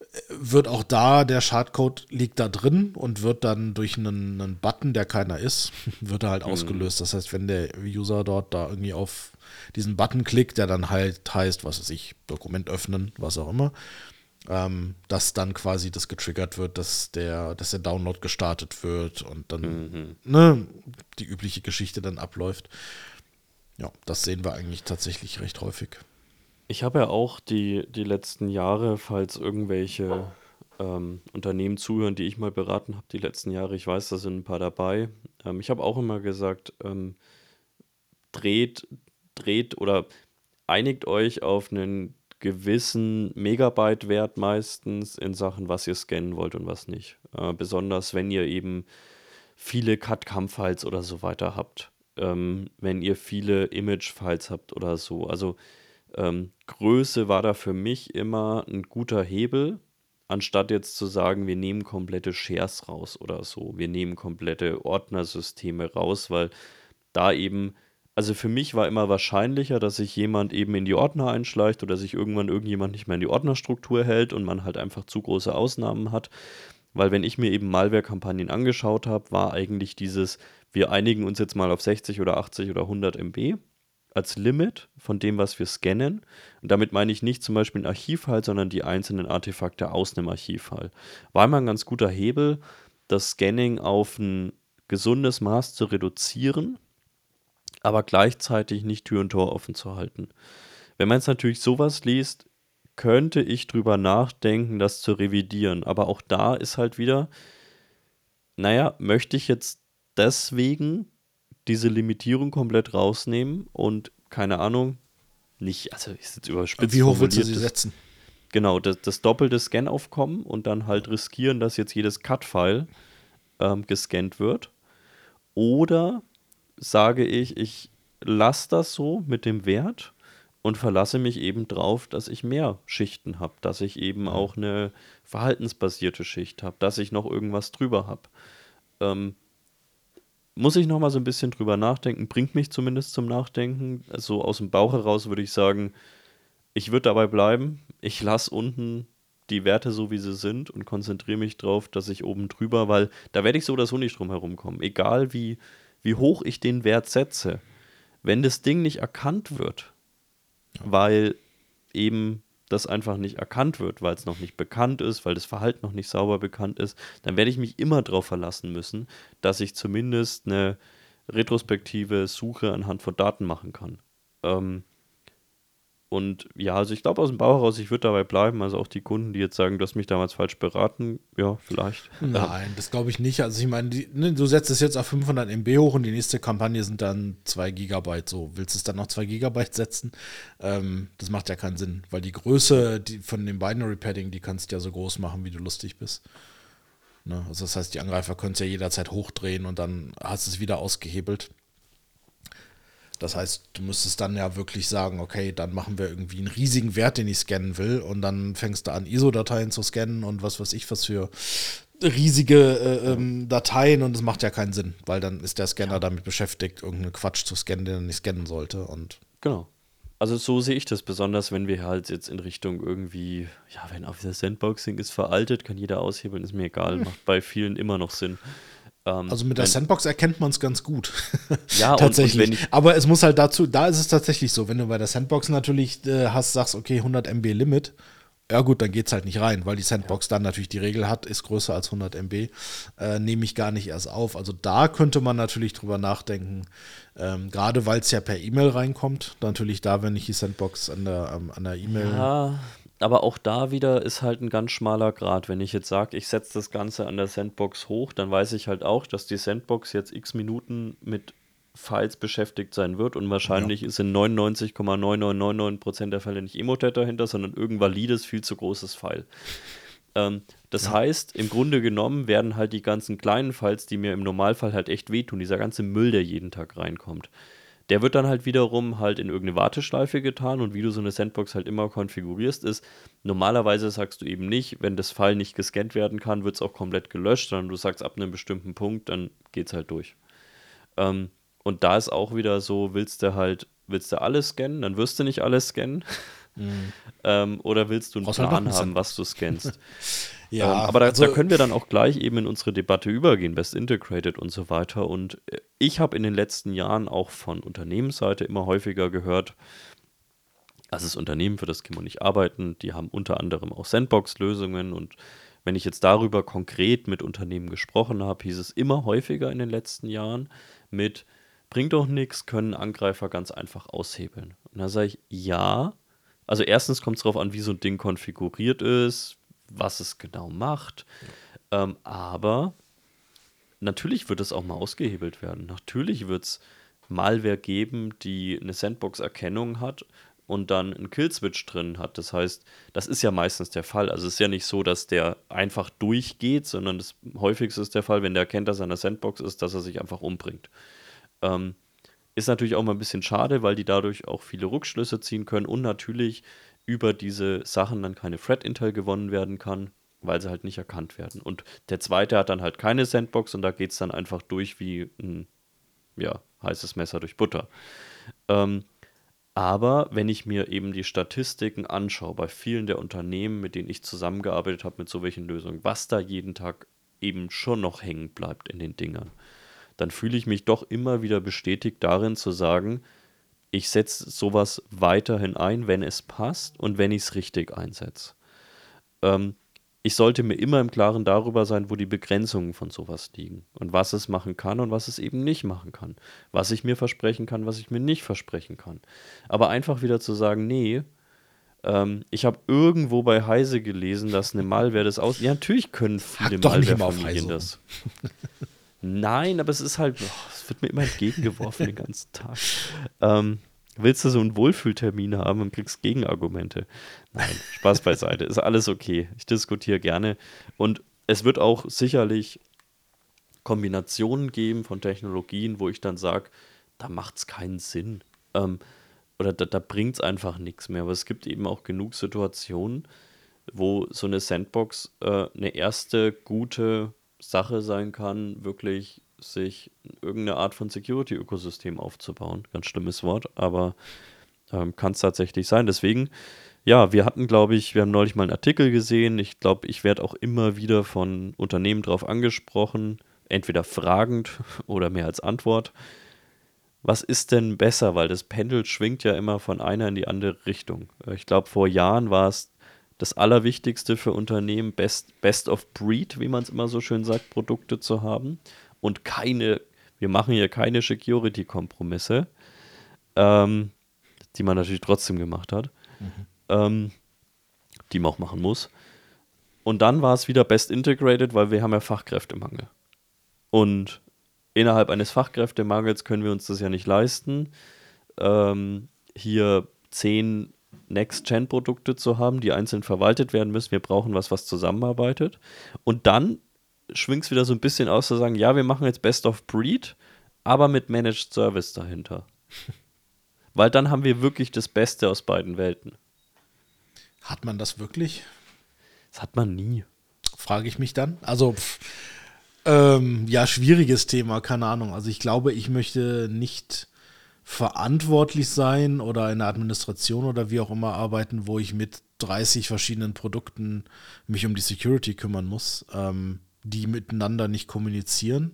äh, wird auch da, der Schadcode liegt da drin und wird dann durch einen, einen Button, der keiner ist, wird er halt mhm. ausgelöst. Das heißt, wenn der User dort da irgendwie auf diesen Button klickt, der dann halt heißt, was weiß ich, Dokument öffnen, was auch immer, ähm, dass dann quasi das getriggert wird, dass der, dass der Download gestartet wird und dann mhm. ne, die übliche Geschichte dann abläuft. Ja, das sehen wir eigentlich tatsächlich recht häufig. Ich habe ja auch die, die letzten Jahre, falls irgendwelche ähm, Unternehmen zuhören, die ich mal beraten habe, die letzten Jahre, ich weiß, da sind ein paar dabei. Ähm, ich habe auch immer gesagt, ähm, dreht dreht oder einigt euch auf einen gewissen Megabyte-Wert meistens in Sachen, was ihr scannen wollt und was nicht. Äh, besonders wenn ihr eben viele Cut-Cam-Files oder so weiter habt. Ähm, wenn ihr viele Image-Files habt oder so. Also ähm, Größe war da für mich immer ein guter Hebel, anstatt jetzt zu sagen, wir nehmen komplette Shares raus oder so. Wir nehmen komplette Ordnersysteme raus, weil da eben also für mich war immer wahrscheinlicher, dass sich jemand eben in die Ordner einschleicht oder sich irgendwann irgendjemand nicht mehr in die Ordnerstruktur hält und man halt einfach zu große Ausnahmen hat. Weil wenn ich mir eben Malware-Kampagnen angeschaut habe, war eigentlich dieses, wir einigen uns jetzt mal auf 60 oder 80 oder 100 MB als Limit von dem, was wir scannen. Und damit meine ich nicht zum Beispiel ein Archivfile, sondern die einzelnen Artefakte aus einem Archivfile. War immer ein ganz guter Hebel, das Scanning auf ein gesundes Maß zu reduzieren, aber gleichzeitig nicht Tür und Tor offen zu halten. Wenn man jetzt natürlich sowas liest, könnte ich drüber nachdenken, das zu revidieren. Aber auch da ist halt wieder, naja, möchte ich jetzt deswegen diese Limitierung komplett rausnehmen und keine Ahnung, nicht, also ich sitze überspitzt. Wie hoch willst du sie setzen? Genau, das, das doppelte Scan-Aufkommen und dann halt riskieren, dass jetzt jedes Cut-File ähm, gescannt wird. Oder sage ich, ich lasse das so mit dem Wert und verlasse mich eben drauf, dass ich mehr Schichten habe, dass ich eben auch eine verhaltensbasierte Schicht habe, dass ich noch irgendwas drüber habe. Ähm, muss ich noch mal so ein bisschen drüber nachdenken, bringt mich zumindest zum Nachdenken. Also aus dem Bauch heraus würde ich sagen, ich würde dabei bleiben. Ich lasse unten die Werte so, wie sie sind und konzentriere mich darauf, dass ich oben drüber, weil da werde ich so oder so nicht drum herum kommen. Egal wie, wie hoch ich den Wert setze, wenn das Ding nicht erkannt wird, weil eben das einfach nicht erkannt wird, weil es noch nicht bekannt ist, weil das Verhalten noch nicht sauber bekannt ist, dann werde ich mich immer darauf verlassen müssen, dass ich zumindest eine retrospektive Suche anhand von Daten machen kann. Ähm, und ja, also ich glaube aus dem Bauch heraus, ich würde dabei bleiben. Also auch die Kunden, die jetzt sagen, du hast mich damals falsch beraten, ja, vielleicht. Nein, das glaube ich nicht. Also ich meine, ne, du setzt es jetzt auf 500 MB hoch und die nächste Kampagne sind dann 2 Gigabyte. So, willst du es dann noch 2 Gigabyte setzen? Ähm, das macht ja keinen Sinn, weil die Größe die, von dem Binary Padding, die kannst du ja so groß machen, wie du lustig bist. Ne? Also das heißt, die Angreifer können es ja jederzeit hochdrehen und dann hast du es wieder ausgehebelt. Das heißt, du müsstest dann ja wirklich sagen, okay, dann machen wir irgendwie einen riesigen Wert, den ich scannen will und dann fängst du an, ISO-Dateien zu scannen und was weiß ich, was für riesige äh, ähm, Dateien und es macht ja keinen Sinn, weil dann ist der Scanner damit beschäftigt, irgendeinen Quatsch zu scannen, den er nicht scannen sollte. Und genau. Also so sehe ich das, besonders wenn wir halt jetzt in Richtung irgendwie, ja, wenn auf dieser Sandboxing ist veraltet, kann jeder aushebeln, ist mir egal, macht bei vielen immer noch Sinn. Ähm, also mit der Sandbox erkennt man es ganz gut. Ja, tatsächlich. Und, und Aber es muss halt dazu, da ist es tatsächlich so, wenn du bei der Sandbox natürlich äh, hast, sagst, okay, 100 MB Limit, ja gut, dann geht es halt nicht rein, weil die Sandbox ja. dann natürlich die Regel hat, ist größer als 100 MB, äh, nehme ich gar nicht erst auf. Also da könnte man natürlich drüber nachdenken, ähm, gerade weil es ja per E-Mail reinkommt, natürlich da, wenn ich die Sandbox an der, ähm, an der E-Mail ja aber auch da wieder ist halt ein ganz schmaler Grad. Wenn ich jetzt sage, ich setze das Ganze an der Sandbox hoch, dann weiß ich halt auch, dass die Sandbox jetzt x Minuten mit Files beschäftigt sein wird und wahrscheinlich ja. ist in 99,9999% der Fälle nicht Emotet dahinter, sondern irgendein valides, viel zu großes File. Ähm, das ja. heißt, im Grunde genommen werden halt die ganzen kleinen Files, die mir im Normalfall halt echt wehtun, dieser ganze Müll, der jeden Tag reinkommt, der wird dann halt wiederum halt in irgendeine Warteschleife getan und wie du so eine Sandbox halt immer konfigurierst, ist, normalerweise sagst du eben nicht, wenn das File nicht gescannt werden kann, wird es auch komplett gelöscht, sondern du sagst ab einem bestimmten Punkt, dann geht es halt durch. Ähm, und da ist auch wieder so, willst du halt, willst du alles scannen, dann wirst du nicht alles scannen. Mhm. ähm, oder willst du einen Außer Plan haben, was du scannst? Ja, ähm, aber da, also, da, können wir dann auch gleich eben in unsere Debatte übergehen, Best Integrated und so weiter. Und äh, ich habe in den letzten Jahren auch von Unternehmensseite immer häufiger gehört, also das Unternehmen, für das kann man nicht arbeiten, die haben unter anderem auch Sandbox-Lösungen und wenn ich jetzt darüber konkret mit Unternehmen gesprochen habe, hieß es immer häufiger in den letzten Jahren mit, bringt doch nichts, können Angreifer ganz einfach aushebeln. Und da sage ich, ja, also erstens kommt es darauf an, wie so ein Ding konfiguriert ist, was es genau macht. Ähm, aber natürlich wird es auch mal ausgehebelt werden. Natürlich wird es Malware geben, die eine Sandbox-Erkennung hat und dann einen Killswitch drin hat. Das heißt, das ist ja meistens der Fall. Also es ist ja nicht so, dass der einfach durchgeht, sondern das häufigste ist der Fall, wenn der erkennt, dass er eine Sandbox ist, dass er sich einfach umbringt. Ähm, ist natürlich auch mal ein bisschen schade, weil die dadurch auch viele Rückschlüsse ziehen können und natürlich über diese Sachen dann keine Thread-Intel gewonnen werden kann, weil sie halt nicht erkannt werden. Und der zweite hat dann halt keine Sandbox und da geht es dann einfach durch wie ein ja, heißes Messer durch Butter. Ähm, aber wenn ich mir eben die Statistiken anschaue, bei vielen der Unternehmen, mit denen ich zusammengearbeitet habe mit so welchen Lösungen, was da jeden Tag eben schon noch hängen bleibt in den Dingern, dann fühle ich mich doch immer wieder bestätigt darin zu sagen, ich setze sowas weiterhin ein, wenn es passt und wenn ich es richtig einsetze. Ähm, ich sollte mir immer im Klaren darüber sein, wo die Begrenzungen von sowas liegen und was es machen kann und was es eben nicht machen kann. Was ich mir versprechen kann, was ich mir nicht versprechen kann. Aber einfach wieder zu sagen, nee, ähm, ich habe irgendwo bei Heise gelesen, dass eine Malware das aus. Ja, natürlich können viele Malware-Familien das. Nein, aber es ist halt, es wird mir immer entgegengeworfen den ganzen Tag. Ähm, willst du so einen Wohlfühltermin haben und kriegst Gegenargumente? Nein, Spaß beiseite. Ist alles okay. Ich diskutiere gerne. Und es wird auch sicherlich Kombinationen geben von Technologien, wo ich dann sage, da macht es keinen Sinn. Ähm, oder da, da bringt es einfach nichts mehr. Aber es gibt eben auch genug Situationen, wo so eine Sandbox äh, eine erste gute Sache sein kann, wirklich sich irgendeine Art von Security-Ökosystem aufzubauen. Ganz schlimmes Wort, aber ähm, kann es tatsächlich sein. Deswegen, ja, wir hatten, glaube ich, wir haben neulich mal einen Artikel gesehen. Ich glaube, ich werde auch immer wieder von Unternehmen darauf angesprochen, entweder fragend oder mehr als Antwort. Was ist denn besser? Weil das Pendel schwingt ja immer von einer in die andere Richtung. Ich glaube, vor Jahren war es das Allerwichtigste für Unternehmen, Best, Best of Breed, wie man es immer so schön sagt, Produkte zu haben und keine, wir machen hier keine Security-Kompromisse, ähm, die man natürlich trotzdem gemacht hat, mhm. ähm, die man auch machen muss. Und dann war es wieder Best Integrated, weil wir haben ja Fachkräftemangel. Und innerhalb eines Fachkräftemangels können wir uns das ja nicht leisten, ähm, hier zehn Next-Gen-Produkte zu haben, die einzeln verwaltet werden müssen. Wir brauchen was, was zusammenarbeitet. Und dann schwingt es wieder so ein bisschen aus zu sagen, ja, wir machen jetzt Best of Breed, aber mit Managed Service dahinter. Weil dann haben wir wirklich das Beste aus beiden Welten. Hat man das wirklich? Das hat man nie. Frage ich mich dann. Also, pff, ähm, ja, schwieriges Thema, keine Ahnung. Also ich glaube, ich möchte nicht verantwortlich sein oder in der Administration oder wie auch immer arbeiten, wo ich mit 30 verschiedenen Produkten mich um die Security kümmern muss, ähm, die miteinander nicht kommunizieren,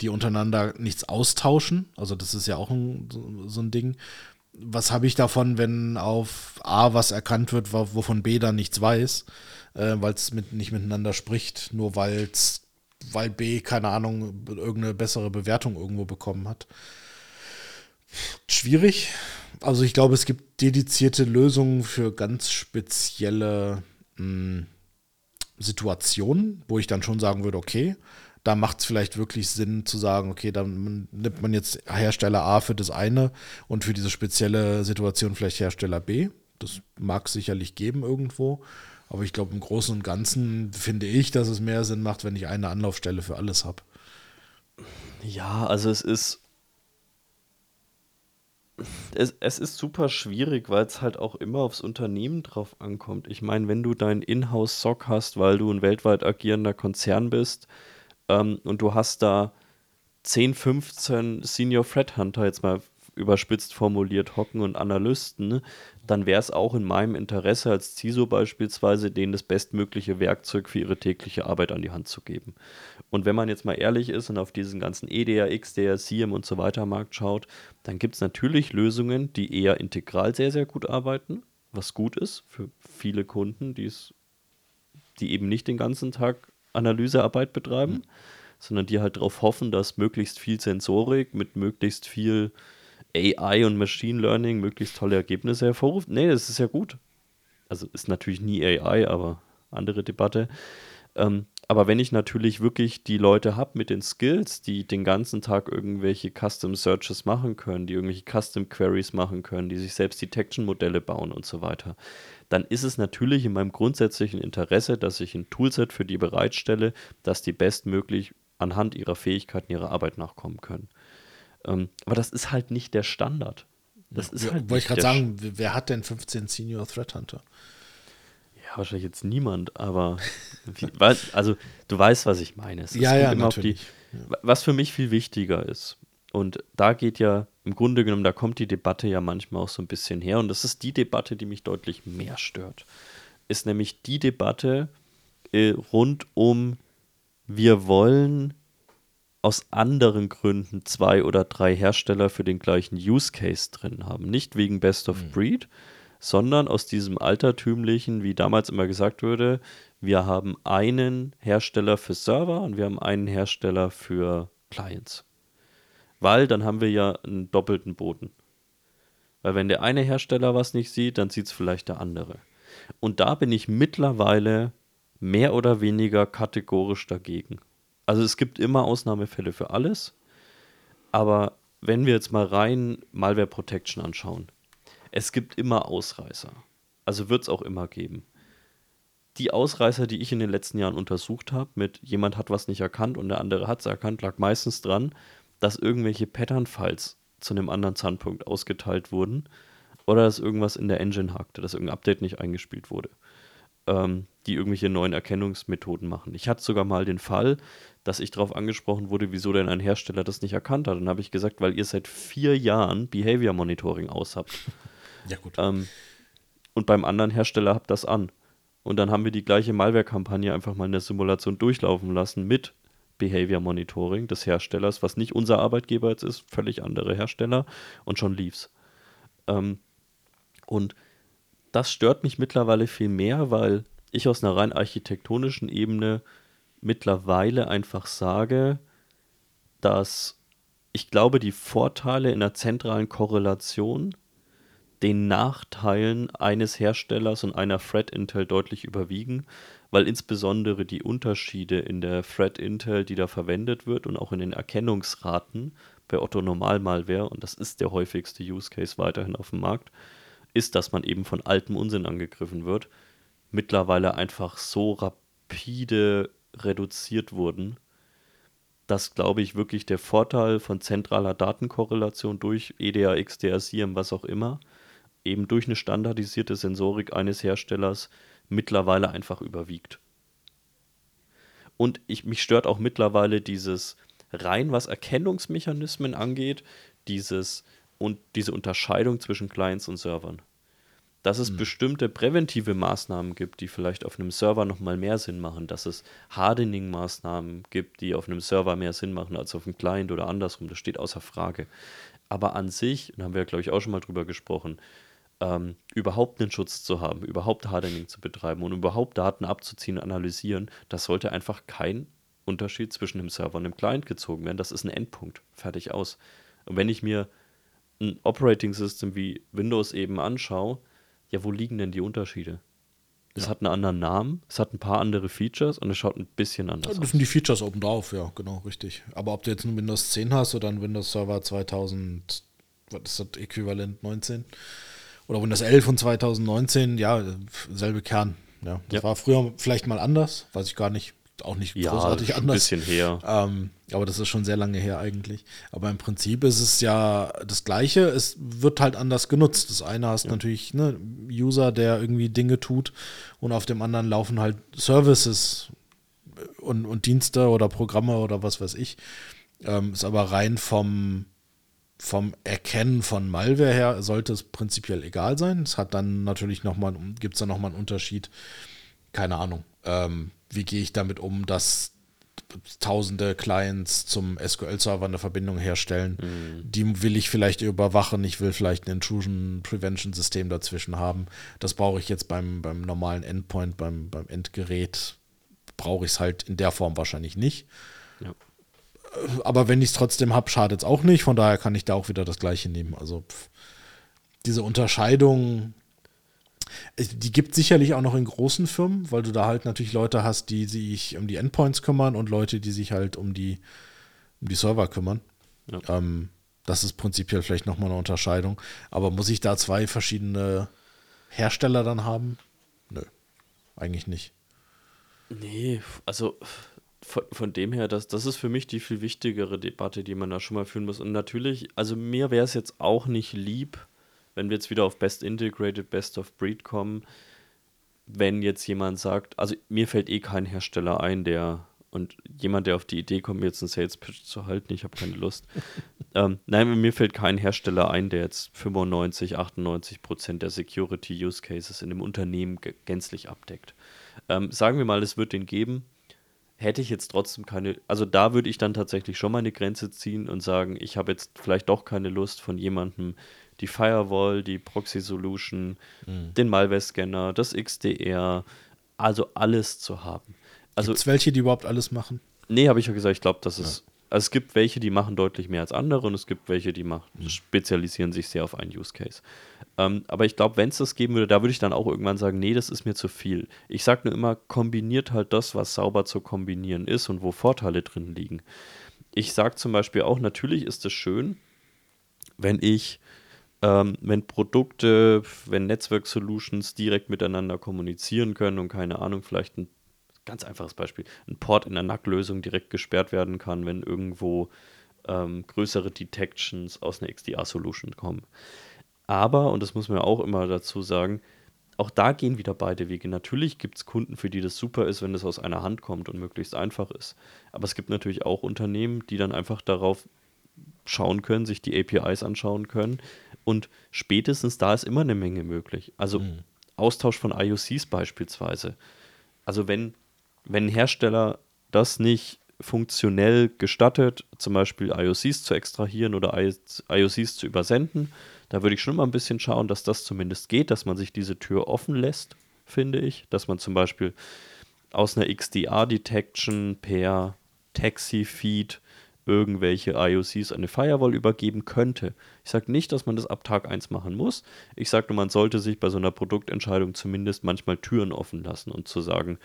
die untereinander nichts austauschen. Also das ist ja auch ein, so, ein Ding. Was habe ich davon, wenn auf A was erkannt wird, wovon B dann nichts weiß, äh, weil es mit, nicht miteinander spricht, nur weil B, keine Ahnung, irgendeine bessere Bewertung irgendwo bekommen hat. Schwierig. Also ich glaube, es gibt dedizierte Lösungen für ganz spezielle mh, hm, Situationen, wo ich dann schon sagen würde, okay, da macht es vielleicht wirklich Sinn zu sagen, okay, dann nimmt man jetzt Hersteller A für das eine und für diese spezielle Situation vielleicht Hersteller B. Das mag es sicherlich geben irgendwo. Aber ich glaube, im Großen und Ganzen finde ich, dass es mehr Sinn macht, wenn ich eine Anlaufstelle für alles habe. Ja, also es ist es, es ist super schwierig, weil es halt auch immer aufs Unternehmen drauf ankommt. Ich meine, wenn du deinen Inhouse-Sock hast, weil du ein weltweit agierender Konzern bist ähm, und du hast da 10, 15 Senior Threat Hunter jetzt mal überspitzt formuliert hocken und Analysten, dann wäre es auch in meinem Interesse als CISO beispielsweise, denen das bestmögliche Werkzeug für ihre tägliche Arbeit an die Hand zu geben. Und wenn man jetzt mal ehrlich ist und auf diesen ganzen EDR, XDR, CM und so weiter Markt schaut, dann gibt es natürlich Lösungen, die eher integral sehr, sehr gut arbeiten, was gut ist für viele Kunden, die's, die eben nicht den ganzen Tag Analysearbeit betreiben, mhm. sondern die halt darauf hoffen, dass möglichst viel Sensorik mit möglichst viel AI und Machine Learning möglichst tolle Ergebnisse hervorruft. Nee, das ist ja gut. Also ist natürlich nie AI, aber andere Debatte. Ähm, aber wenn ich natürlich wirklich die Leute habe mit den Skills, die den ganzen Tag irgendwelche Custom Searches machen können, die irgendwelche Custom Queries machen können, die sich selbst Detection-Modelle bauen und so weiter, dann ist es natürlich in meinem grundsätzlichen Interesse, dass ich ein Toolset für die bereitstelle, dass die bestmöglich anhand ihrer Fähigkeiten ihrer Arbeit nachkommen können. Ähm, aber das ist halt nicht der Standard. Das ist halt Wollte ich gerade sagen, wer hat denn 15 Senior Threat Hunter? wahrscheinlich jetzt niemand, aber wie, also du weißt, was ich meine. Es ja, ja, natürlich. Die, was für mich viel wichtiger ist. Und da geht ja im Grunde genommen, da kommt die Debatte ja manchmal auch so ein bisschen her. Und das ist die Debatte, die mich deutlich mehr stört. Ist nämlich die Debatte äh, rund um, wir wollen aus anderen Gründen zwei oder drei Hersteller für den gleichen Use Case drin haben. Nicht wegen Best of mhm. Breed, sondern aus diesem altertümlichen, wie damals immer gesagt wurde, wir haben einen Hersteller für Server und wir haben einen Hersteller für Clients. Weil dann haben wir ja einen doppelten Boden. Weil wenn der eine Hersteller was nicht sieht, dann sieht es vielleicht der andere. Und da bin ich mittlerweile mehr oder weniger kategorisch dagegen. Also es gibt immer Ausnahmefälle für alles, aber wenn wir jetzt mal rein Malware Protection anschauen, es gibt immer Ausreißer. Also wird es auch immer geben. Die Ausreißer, die ich in den letzten Jahren untersucht habe, mit jemand hat was nicht erkannt und der andere hat es erkannt, lag meistens dran, dass irgendwelche Pattern-Files zu einem anderen Zeitpunkt ausgeteilt wurden oder dass irgendwas in der Engine hakte, dass irgendein Update nicht eingespielt wurde ähm, die irgendwelche neuen Erkennungsmethoden machen. Ich hatte sogar mal den Fall, dass ich darauf angesprochen wurde, wieso denn ein Hersteller das nicht erkannt hat. Und dann habe ich gesagt, weil ihr seit vier Jahren Behavior Monitoring aus habt. Ja, gut. Ähm, und beim anderen Hersteller habt das an. Und dann haben wir die gleiche Malware-Kampagne einfach mal in der Simulation durchlaufen lassen mit Behavior Monitoring des Herstellers, was nicht unser Arbeitgeber jetzt ist, völlig andere Hersteller und schon lief's. Ähm, und das stört mich mittlerweile viel mehr, weil ich aus einer rein architektonischen Ebene mittlerweile einfach sage, dass ich glaube, die Vorteile in der zentralen Korrelation den Nachteilen eines Herstellers und einer Thread Intel deutlich überwiegen, weil insbesondere die Unterschiede in der Thread Intel, die da verwendet wird und auch in den Erkennungsraten bei Otto Normalmalware, und das ist der häufigste Use Case weiterhin auf dem Markt, ist, dass man eben von altem Unsinn angegriffen wird, mittlerweile einfach so rapide reduziert wurden, dass, glaube ich, wirklich der Vorteil von zentraler Datenkorrelation durch EDA, XDR, SIEM, was auch immer, eben durch eine standardisierte Sensorik eines Herstellers mittlerweile einfach überwiegt. Und ich, mich stört auch mittlerweile dieses rein, was Erkennungsmechanismen angeht, dieses und diese Unterscheidung zwischen Clients und Servern. Dass es mhm. bestimmte präventive Maßnahmen gibt, die vielleicht auf einem Server nochmal mehr Sinn machen, dass es Hardening-Maßnahmen gibt, die auf einem Server mehr Sinn machen als auf einem Client oder andersrum, das steht außer Frage. Aber an sich, und haben wir, glaube ich, auch schon mal drüber gesprochen, ähm, überhaupt einen Schutz zu haben, überhaupt Hardening zu betreiben und überhaupt Daten abzuziehen und analysieren, das sollte einfach kein Unterschied zwischen dem Server und dem Client gezogen werden. Das ist ein Endpunkt. Fertig aus. Und wenn ich mir ein Operating System wie Windows eben anschaue, ja, wo liegen denn die Unterschiede? Es ja. hat einen anderen Namen, es hat ein paar andere Features und es schaut ein bisschen anders aus. Das sind die Features oben drauf, ja, genau, richtig. Aber ob du jetzt ein Windows 10 hast oder ein Windows Server 2000, was ist das äquivalent 19? Oder Windows 11 und 2019, ja, selbe Kern. Ja, das ja. war früher vielleicht mal anders, weiß ich gar nicht auch nicht ja, großartig anders. Ein bisschen her. Ähm, aber das ist schon sehr lange her eigentlich. Aber im Prinzip ist es ja das Gleiche. Es wird halt anders genutzt. Das eine hast ja. natürlich ne, User, der irgendwie Dinge tut und auf dem anderen laufen halt Services und, und Dienste oder Programme oder was weiß ich. Ähm, ist aber rein vom, vom Erkennen von Malware her sollte es prinzipiell egal sein. Es hat dann natürlich nochmal, gibt es da nochmal einen Unterschied. Keine Ahnung. Ähm, wie gehe ich damit um, dass tausende Clients zum SQL-Server eine Verbindung herstellen. Mhm. Die will ich vielleicht überwachen. Ich will vielleicht ein Intrusion Prevention System dazwischen haben. Das brauche ich jetzt beim, beim normalen Endpoint, beim, beim Endgerät. Brauche ich es halt in der Form wahrscheinlich nicht. Ja. Aber wenn ich es trotzdem habe, schadet es auch nicht. Von daher kann ich da auch wieder das Gleiche nehmen. Also pff, diese Unterscheidung die gibt sicherlich auch noch in großen Firmen, weil du da halt natürlich Leute hast, die sich um die Endpoints kümmern und Leute, die sich halt um die, um die Server kümmern. Ja. Ähm, das ist prinzipiell vielleicht nochmal eine Unterscheidung. Aber muss ich da zwei verschiedene Hersteller dann haben? Nö, eigentlich nicht. Nee, also von, von dem her, das, das ist für mich die viel wichtigere Debatte, die man da schon mal führen muss. Und natürlich, also mir wäre es jetzt auch nicht lieb, wenn wir jetzt wieder auf Best Integrated, Best of Breed kommen, wenn jetzt jemand sagt, also mir fällt eh kein Hersteller ein, der und jemand, der auf die Idee kommt, mir jetzt einen Sales Pitch zu halten, ich habe keine Lust. ähm, nein, mir fällt kein Hersteller ein, der jetzt 95, 98 Prozent der Security Use Cases in dem Unternehmen gänzlich abdeckt. Ähm, sagen wir mal, es wird den geben. Hätte ich jetzt trotzdem keine, also da würde ich dann tatsächlich schon mal eine Grenze ziehen und sagen, ich habe jetzt vielleicht doch keine Lust von jemandem, die Firewall, die Proxy Solution, mhm. den Malware-Scanner, das XDR, also alles zu haben. Also, Gibt es welche, die überhaupt alles machen? Nee, habe ich ja gesagt, ich glaube, dass es. Ja. Also es gibt welche, die machen deutlich mehr als andere und es gibt welche, die machen, mhm. spezialisieren sich sehr auf einen Use Case. Ähm, aber ich glaube, wenn es das geben würde, da würde ich dann auch irgendwann sagen, nee, das ist mir zu viel. Ich sage nur immer, kombiniert halt das, was sauber zu kombinieren ist und wo Vorteile drin liegen. Ich sage zum Beispiel auch, natürlich ist es schön, wenn ich ähm, wenn Produkte, wenn Netzwerk Solutions direkt miteinander kommunizieren können und keine Ahnung, vielleicht ein ganz einfaches Beispiel, ein Port in der NAC-Lösung direkt gesperrt werden kann, wenn irgendwo ähm, größere Detections aus einer XDR-Solution kommen. Aber, und das muss man auch immer dazu sagen, auch da gehen wieder beide Wege. Natürlich gibt es Kunden, für die das super ist, wenn das aus einer Hand kommt und möglichst einfach ist. Aber es gibt natürlich auch Unternehmen, die dann einfach darauf schauen können, sich die APIs anschauen können. Und spätestens da ist immer eine Menge möglich. Also mhm. Austausch von IOCs beispielsweise. Also wenn wenn ein Hersteller das nicht funktionell gestattet, zum Beispiel IOCs zu extrahieren oder IOCs zu übersenden, da würde ich schon mal ein bisschen schauen, dass das zumindest geht, dass man sich diese Tür offen lässt, finde ich. Dass man zum Beispiel aus einer XDR-Detection per Taxi-Feed irgendwelche IOCs eine Firewall übergeben könnte. Ich sage nicht, dass man das ab Tag 1 machen muss. Ich sage nur, man sollte sich bei so einer Produktentscheidung zumindest manchmal Türen offen lassen und zu sagen,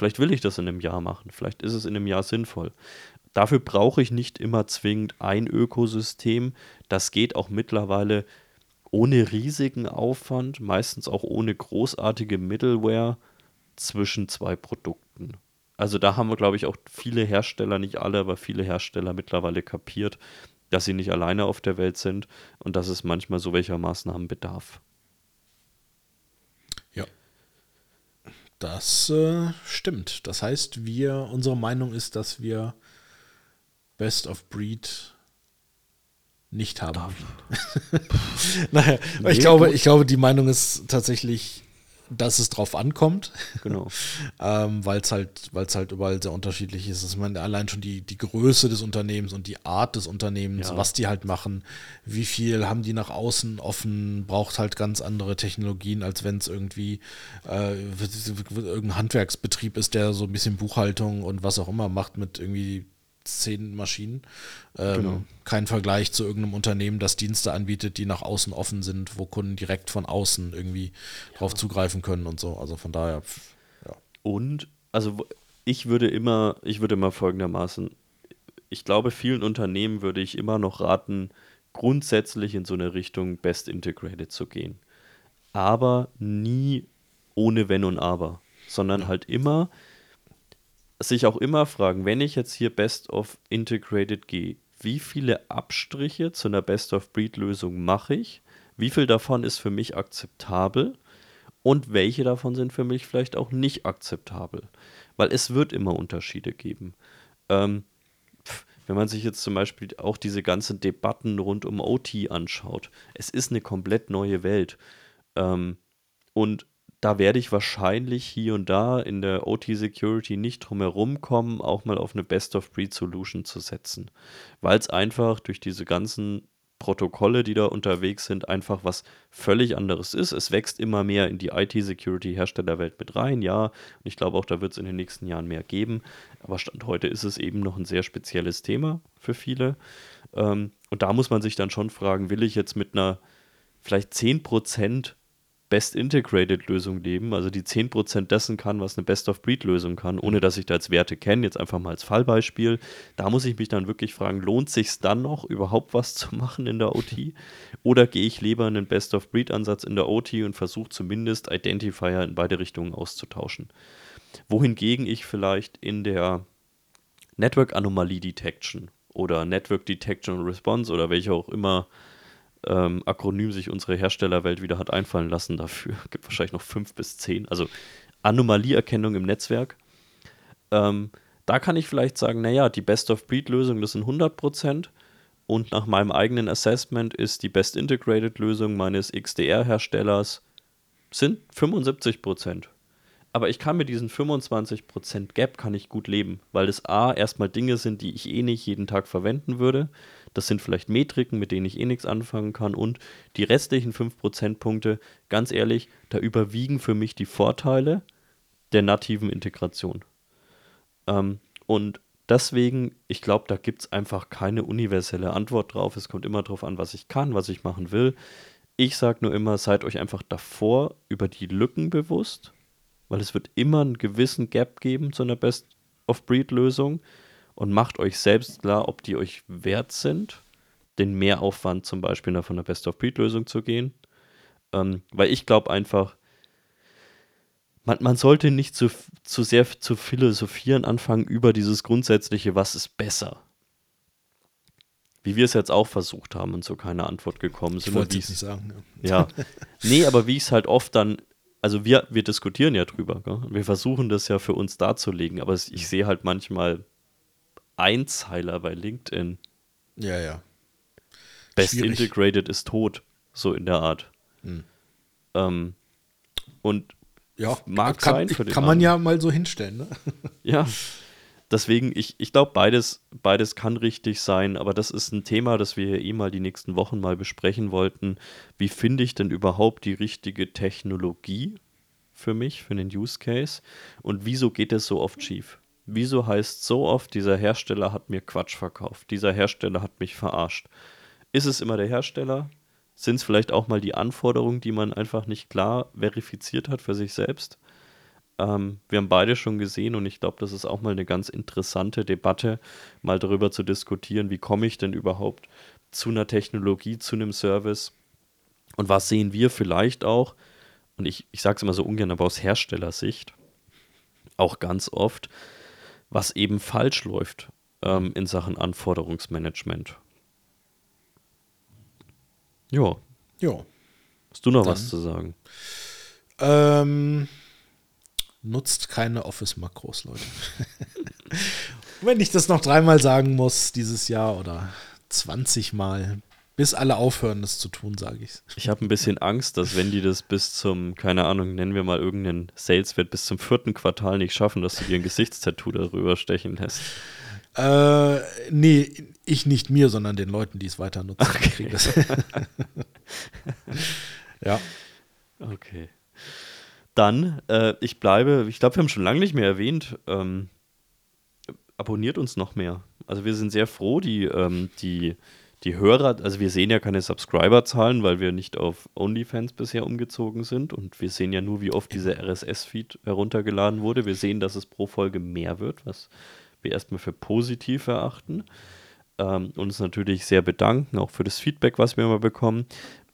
Vielleicht will ich das in einem Jahr machen. Vielleicht ist es in einem Jahr sinnvoll. Dafür brauche ich nicht immer zwingend ein Ökosystem. Das geht auch mittlerweile ohne riesigen Aufwand, meistens auch ohne großartige Middleware zwischen zwei Produkten. Also da haben wir, glaube ich, auch viele Hersteller, nicht alle, aber viele Hersteller mittlerweile kapiert, dass sie nicht alleine auf der Welt sind und dass es manchmal so welcher Maßnahmen bedarf. Das äh, stimmt. Das heißt, wir, unsere Meinung ist, dass wir Best of Breed nicht haben. naja, nee, ich glaube, ich glaube, die Meinung ist tatsächlich dass es drauf ankommt. Genau. ähm, weil es halt, weil's halt überall sehr unterschiedlich ist. Ich meine, allein schon die, die Größe des Unternehmens und die Art des Unternehmens, ja. was die halt machen, wie viel haben die nach außen offen, braucht halt ganz andere Technologien, als wenn es irgendwie äh, irgendein Handwerksbetrieb ist, der so ein bisschen Buchhaltung und was auch immer macht mit irgendwie zehn Maschinen. Ähm, genau. Kein Vergleich zu irgendeinem Unternehmen, das Dienste anbietet, die nach außen offen sind, wo Kunden direkt von außen irgendwie ja. drauf zugreifen können und so. Also von daher, ja. Und, also ich würde immer, ich würde immer folgendermaßen, ich glaube, vielen Unternehmen würde ich immer noch raten, grundsätzlich in so eine Richtung Best Integrated zu gehen. Aber nie ohne Wenn und Aber, sondern ja. halt immer sich auch immer fragen, wenn ich jetzt hier Best of Integrated gehe, wie viele Abstriche zu einer Best of Breed Lösung mache ich? Wie viel davon ist für mich akzeptabel? Und welche davon sind für mich vielleicht auch nicht akzeptabel? Weil es wird immer Unterschiede geben. Ähm, wenn man sich jetzt zum Beispiel auch diese ganzen Debatten rund um OT anschaut, es ist eine komplett neue Welt. Ähm, und da werde ich wahrscheinlich hier und da in der OT-Security nicht drum herum kommen, auch mal auf eine Best-of-Breed-Solution zu setzen. Weil es einfach durch diese ganzen Protokolle, die da unterwegs sind, einfach was völlig anderes ist. Es wächst immer mehr in die IT-Security-Herstellerwelt mit rein, ja. Und ich glaube auch, da wird es in den nächsten Jahren mehr geben. Aber Stand heute ist es eben noch ein sehr spezielles Thema für viele. Ähm, und da muss man sich dann schon fragen, will ich jetzt mit einer vielleicht 10% Best Integrated Lösung leben, also die 10% dessen kann, was eine Best of Breed Lösung kann, ohne dass ich da jetzt Werte kenne, jetzt einfach mal als Fallbeispiel. Da muss ich mich dann wirklich fragen, lohnt sich dann noch überhaupt was zu machen in der OT oder gehe ich lieber einen Best of Breed Ansatz in der OT und versuche zumindest Identifier in beide Richtungen auszutauschen. Wohingegen ich vielleicht in der Network Anomalie Detection oder Network Detection Response oder welche auch immer ähm, Akronym sich unsere Herstellerwelt wieder hat einfallen lassen dafür. Gibt wahrscheinlich noch fünf bis zehn. Also Anomalieerkennung im Netzwerk. Ähm, da kann ich vielleicht sagen, naja, die Best-of-Breed-Lösung, das sind 100% Und nach meinem eigenen Assessment ist die Best Integrated Lösung meines XDR-Herstellers sind 75% Aber ich kann mit diesen 25% Gap kann ich gut leben, weil das A erstmal Dinge sind, die ich eh nicht jeden Tag verwenden würde. Das sind vielleicht Metriken, mit denen ich eh nichts anfangen kann. Und die restlichen 5 Prozentpunkte, ganz ehrlich, da überwiegen für mich die Vorteile. der nativen Integration. Ähm, und deswegen, ich glaube, da gibt es einfach keine universelle Antwort drauf. Es kommt immer darauf an, was ich kann, was ich machen will. Ich sage nur immer, seid euch einfach davor über die Lücken bewusst, weil es wird immer einen gewissen Gap geben zu einer Best-of-Breed-Lösung und macht euch selbst klar, ob die euch wert sind, den Mehraufwand zum Beispiel von einer Best-of-Breed-Lösung zu gehen. Ähm, weil ich glaube einfach, man, man sollte nicht zu, zu sehr zu philosophieren anfangen über dieses grundsätzliche, was ist besser. Wie wir es jetzt auch versucht haben und so keine Antwort gekommen sind. Ich wollte es nicht sagen. Ja. ja. nee, aber wie ich es halt oft dann, also wir, wir diskutieren ja drüber. Gell? Wir versuchen das ja für uns darzulegen, aber ich sehe halt manchmal Einzeiler bei LinkedIn. Ja, ja. Best Schwierig. Integrated ist tot, so in der Art. Hm. Ähm, und ja, mag kann, sein für den Kann man anderen. ja mal so hinstellen, ne? Ja. Deswegen, ich, ich glaube, beides, beides kann richtig sein, aber das ist ein Thema, das wir eh mal die nächsten Wochen mal besprechen wollten. Wie finde ich denn überhaupt die richtige Technologie für mich, für den Use Case? Und wieso geht es so oft schief? Wieso heißt so oft, dieser Hersteller hat mir Quatsch verkauft, dieser Hersteller hat mich verarscht? Ist es immer der Hersteller? Sind es vielleicht auch mal die Anforderungen, die man einfach nicht klar verifiziert hat für sich selbst? Ähm, wir haben beide schon gesehen und ich glaube, das ist auch mal eine ganz interessante Debatte, mal darüber zu diskutieren, wie komme ich denn überhaupt zu einer Technologie, zu einem Service und was sehen wir vielleicht auch, und ich, ich sage es immer so ungern, aber aus Herstellersicht auch ganz oft, was eben falsch läuft ähm, in Sachen Anforderungsmanagement. Ja. Ja. Hast du noch Dann, was zu sagen? Ähm, nutzt keine Office-Makros, Leute. Wenn ich das noch dreimal sagen muss dieses Jahr oder 20 Mal, bis alle aufhören, das zu tun, sage ich. Ich habe ein bisschen Angst, dass wenn die das bis zum, keine Ahnung, nennen wir mal irgendeinen Saleswert, bis zum vierten Quartal nicht schaffen, dass du dir ein Gesichtstattoo darüber stechen lässt. Äh, nee, ich nicht mir, sondern den Leuten, die es weiter nutzen. Okay. ja. Okay. Dann, äh, ich bleibe, ich glaube, wir haben schon lange nicht mehr erwähnt, ähm, abonniert uns noch mehr. Also wir sind sehr froh, die, ähm, die, die Hörer, also wir sehen ja keine Subscriber-Zahlen, weil wir nicht auf OnlyFans bisher umgezogen sind und wir sehen ja nur, wie oft dieser RSS-Feed heruntergeladen wurde. Wir sehen, dass es pro Folge mehr wird, was wir erstmal für positiv erachten. Ähm, uns natürlich sehr bedanken, auch für das Feedback, was wir immer bekommen.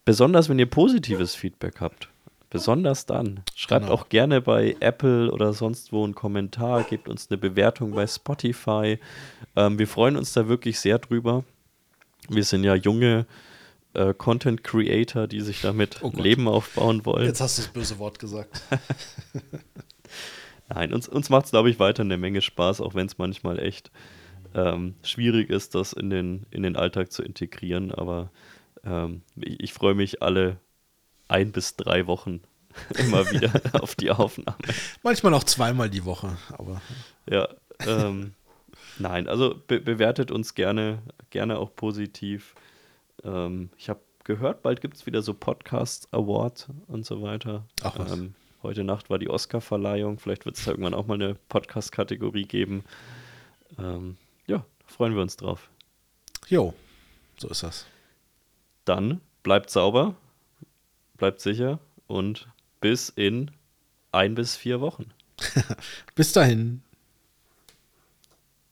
Besonders wenn ihr positives Feedback habt. Besonders dann. Schreibt genau. auch gerne bei Apple oder sonst wo einen Kommentar, gebt uns eine Bewertung bei Spotify. Ähm, wir freuen uns da wirklich sehr drüber. Wir sind ja junge äh, Content Creator, die sich damit oh Leben aufbauen wollen. Jetzt hast du das böse Wort gesagt. Nein, uns, uns macht es, glaube ich, weiter eine Menge Spaß, auch wenn es manchmal echt ähm, schwierig ist, das in den, in den Alltag zu integrieren. Aber ähm, ich, ich freue mich alle ein bis drei Wochen immer wieder auf die Aufnahme. Manchmal auch zweimal die Woche, aber. Ja, ähm, nein, also be bewertet uns gerne, gerne auch positiv. Ähm, ich habe gehört, bald gibt es wieder so Podcast Award und so weiter. Ach was. Ähm, Heute Nacht war die Oscar-Verleihung. Vielleicht wird es da irgendwann auch mal eine Podcast-Kategorie geben. Ähm, ja, freuen wir uns drauf. Jo, so ist das. Dann bleibt sauber, bleibt sicher und bis in ein bis vier Wochen. bis dahin.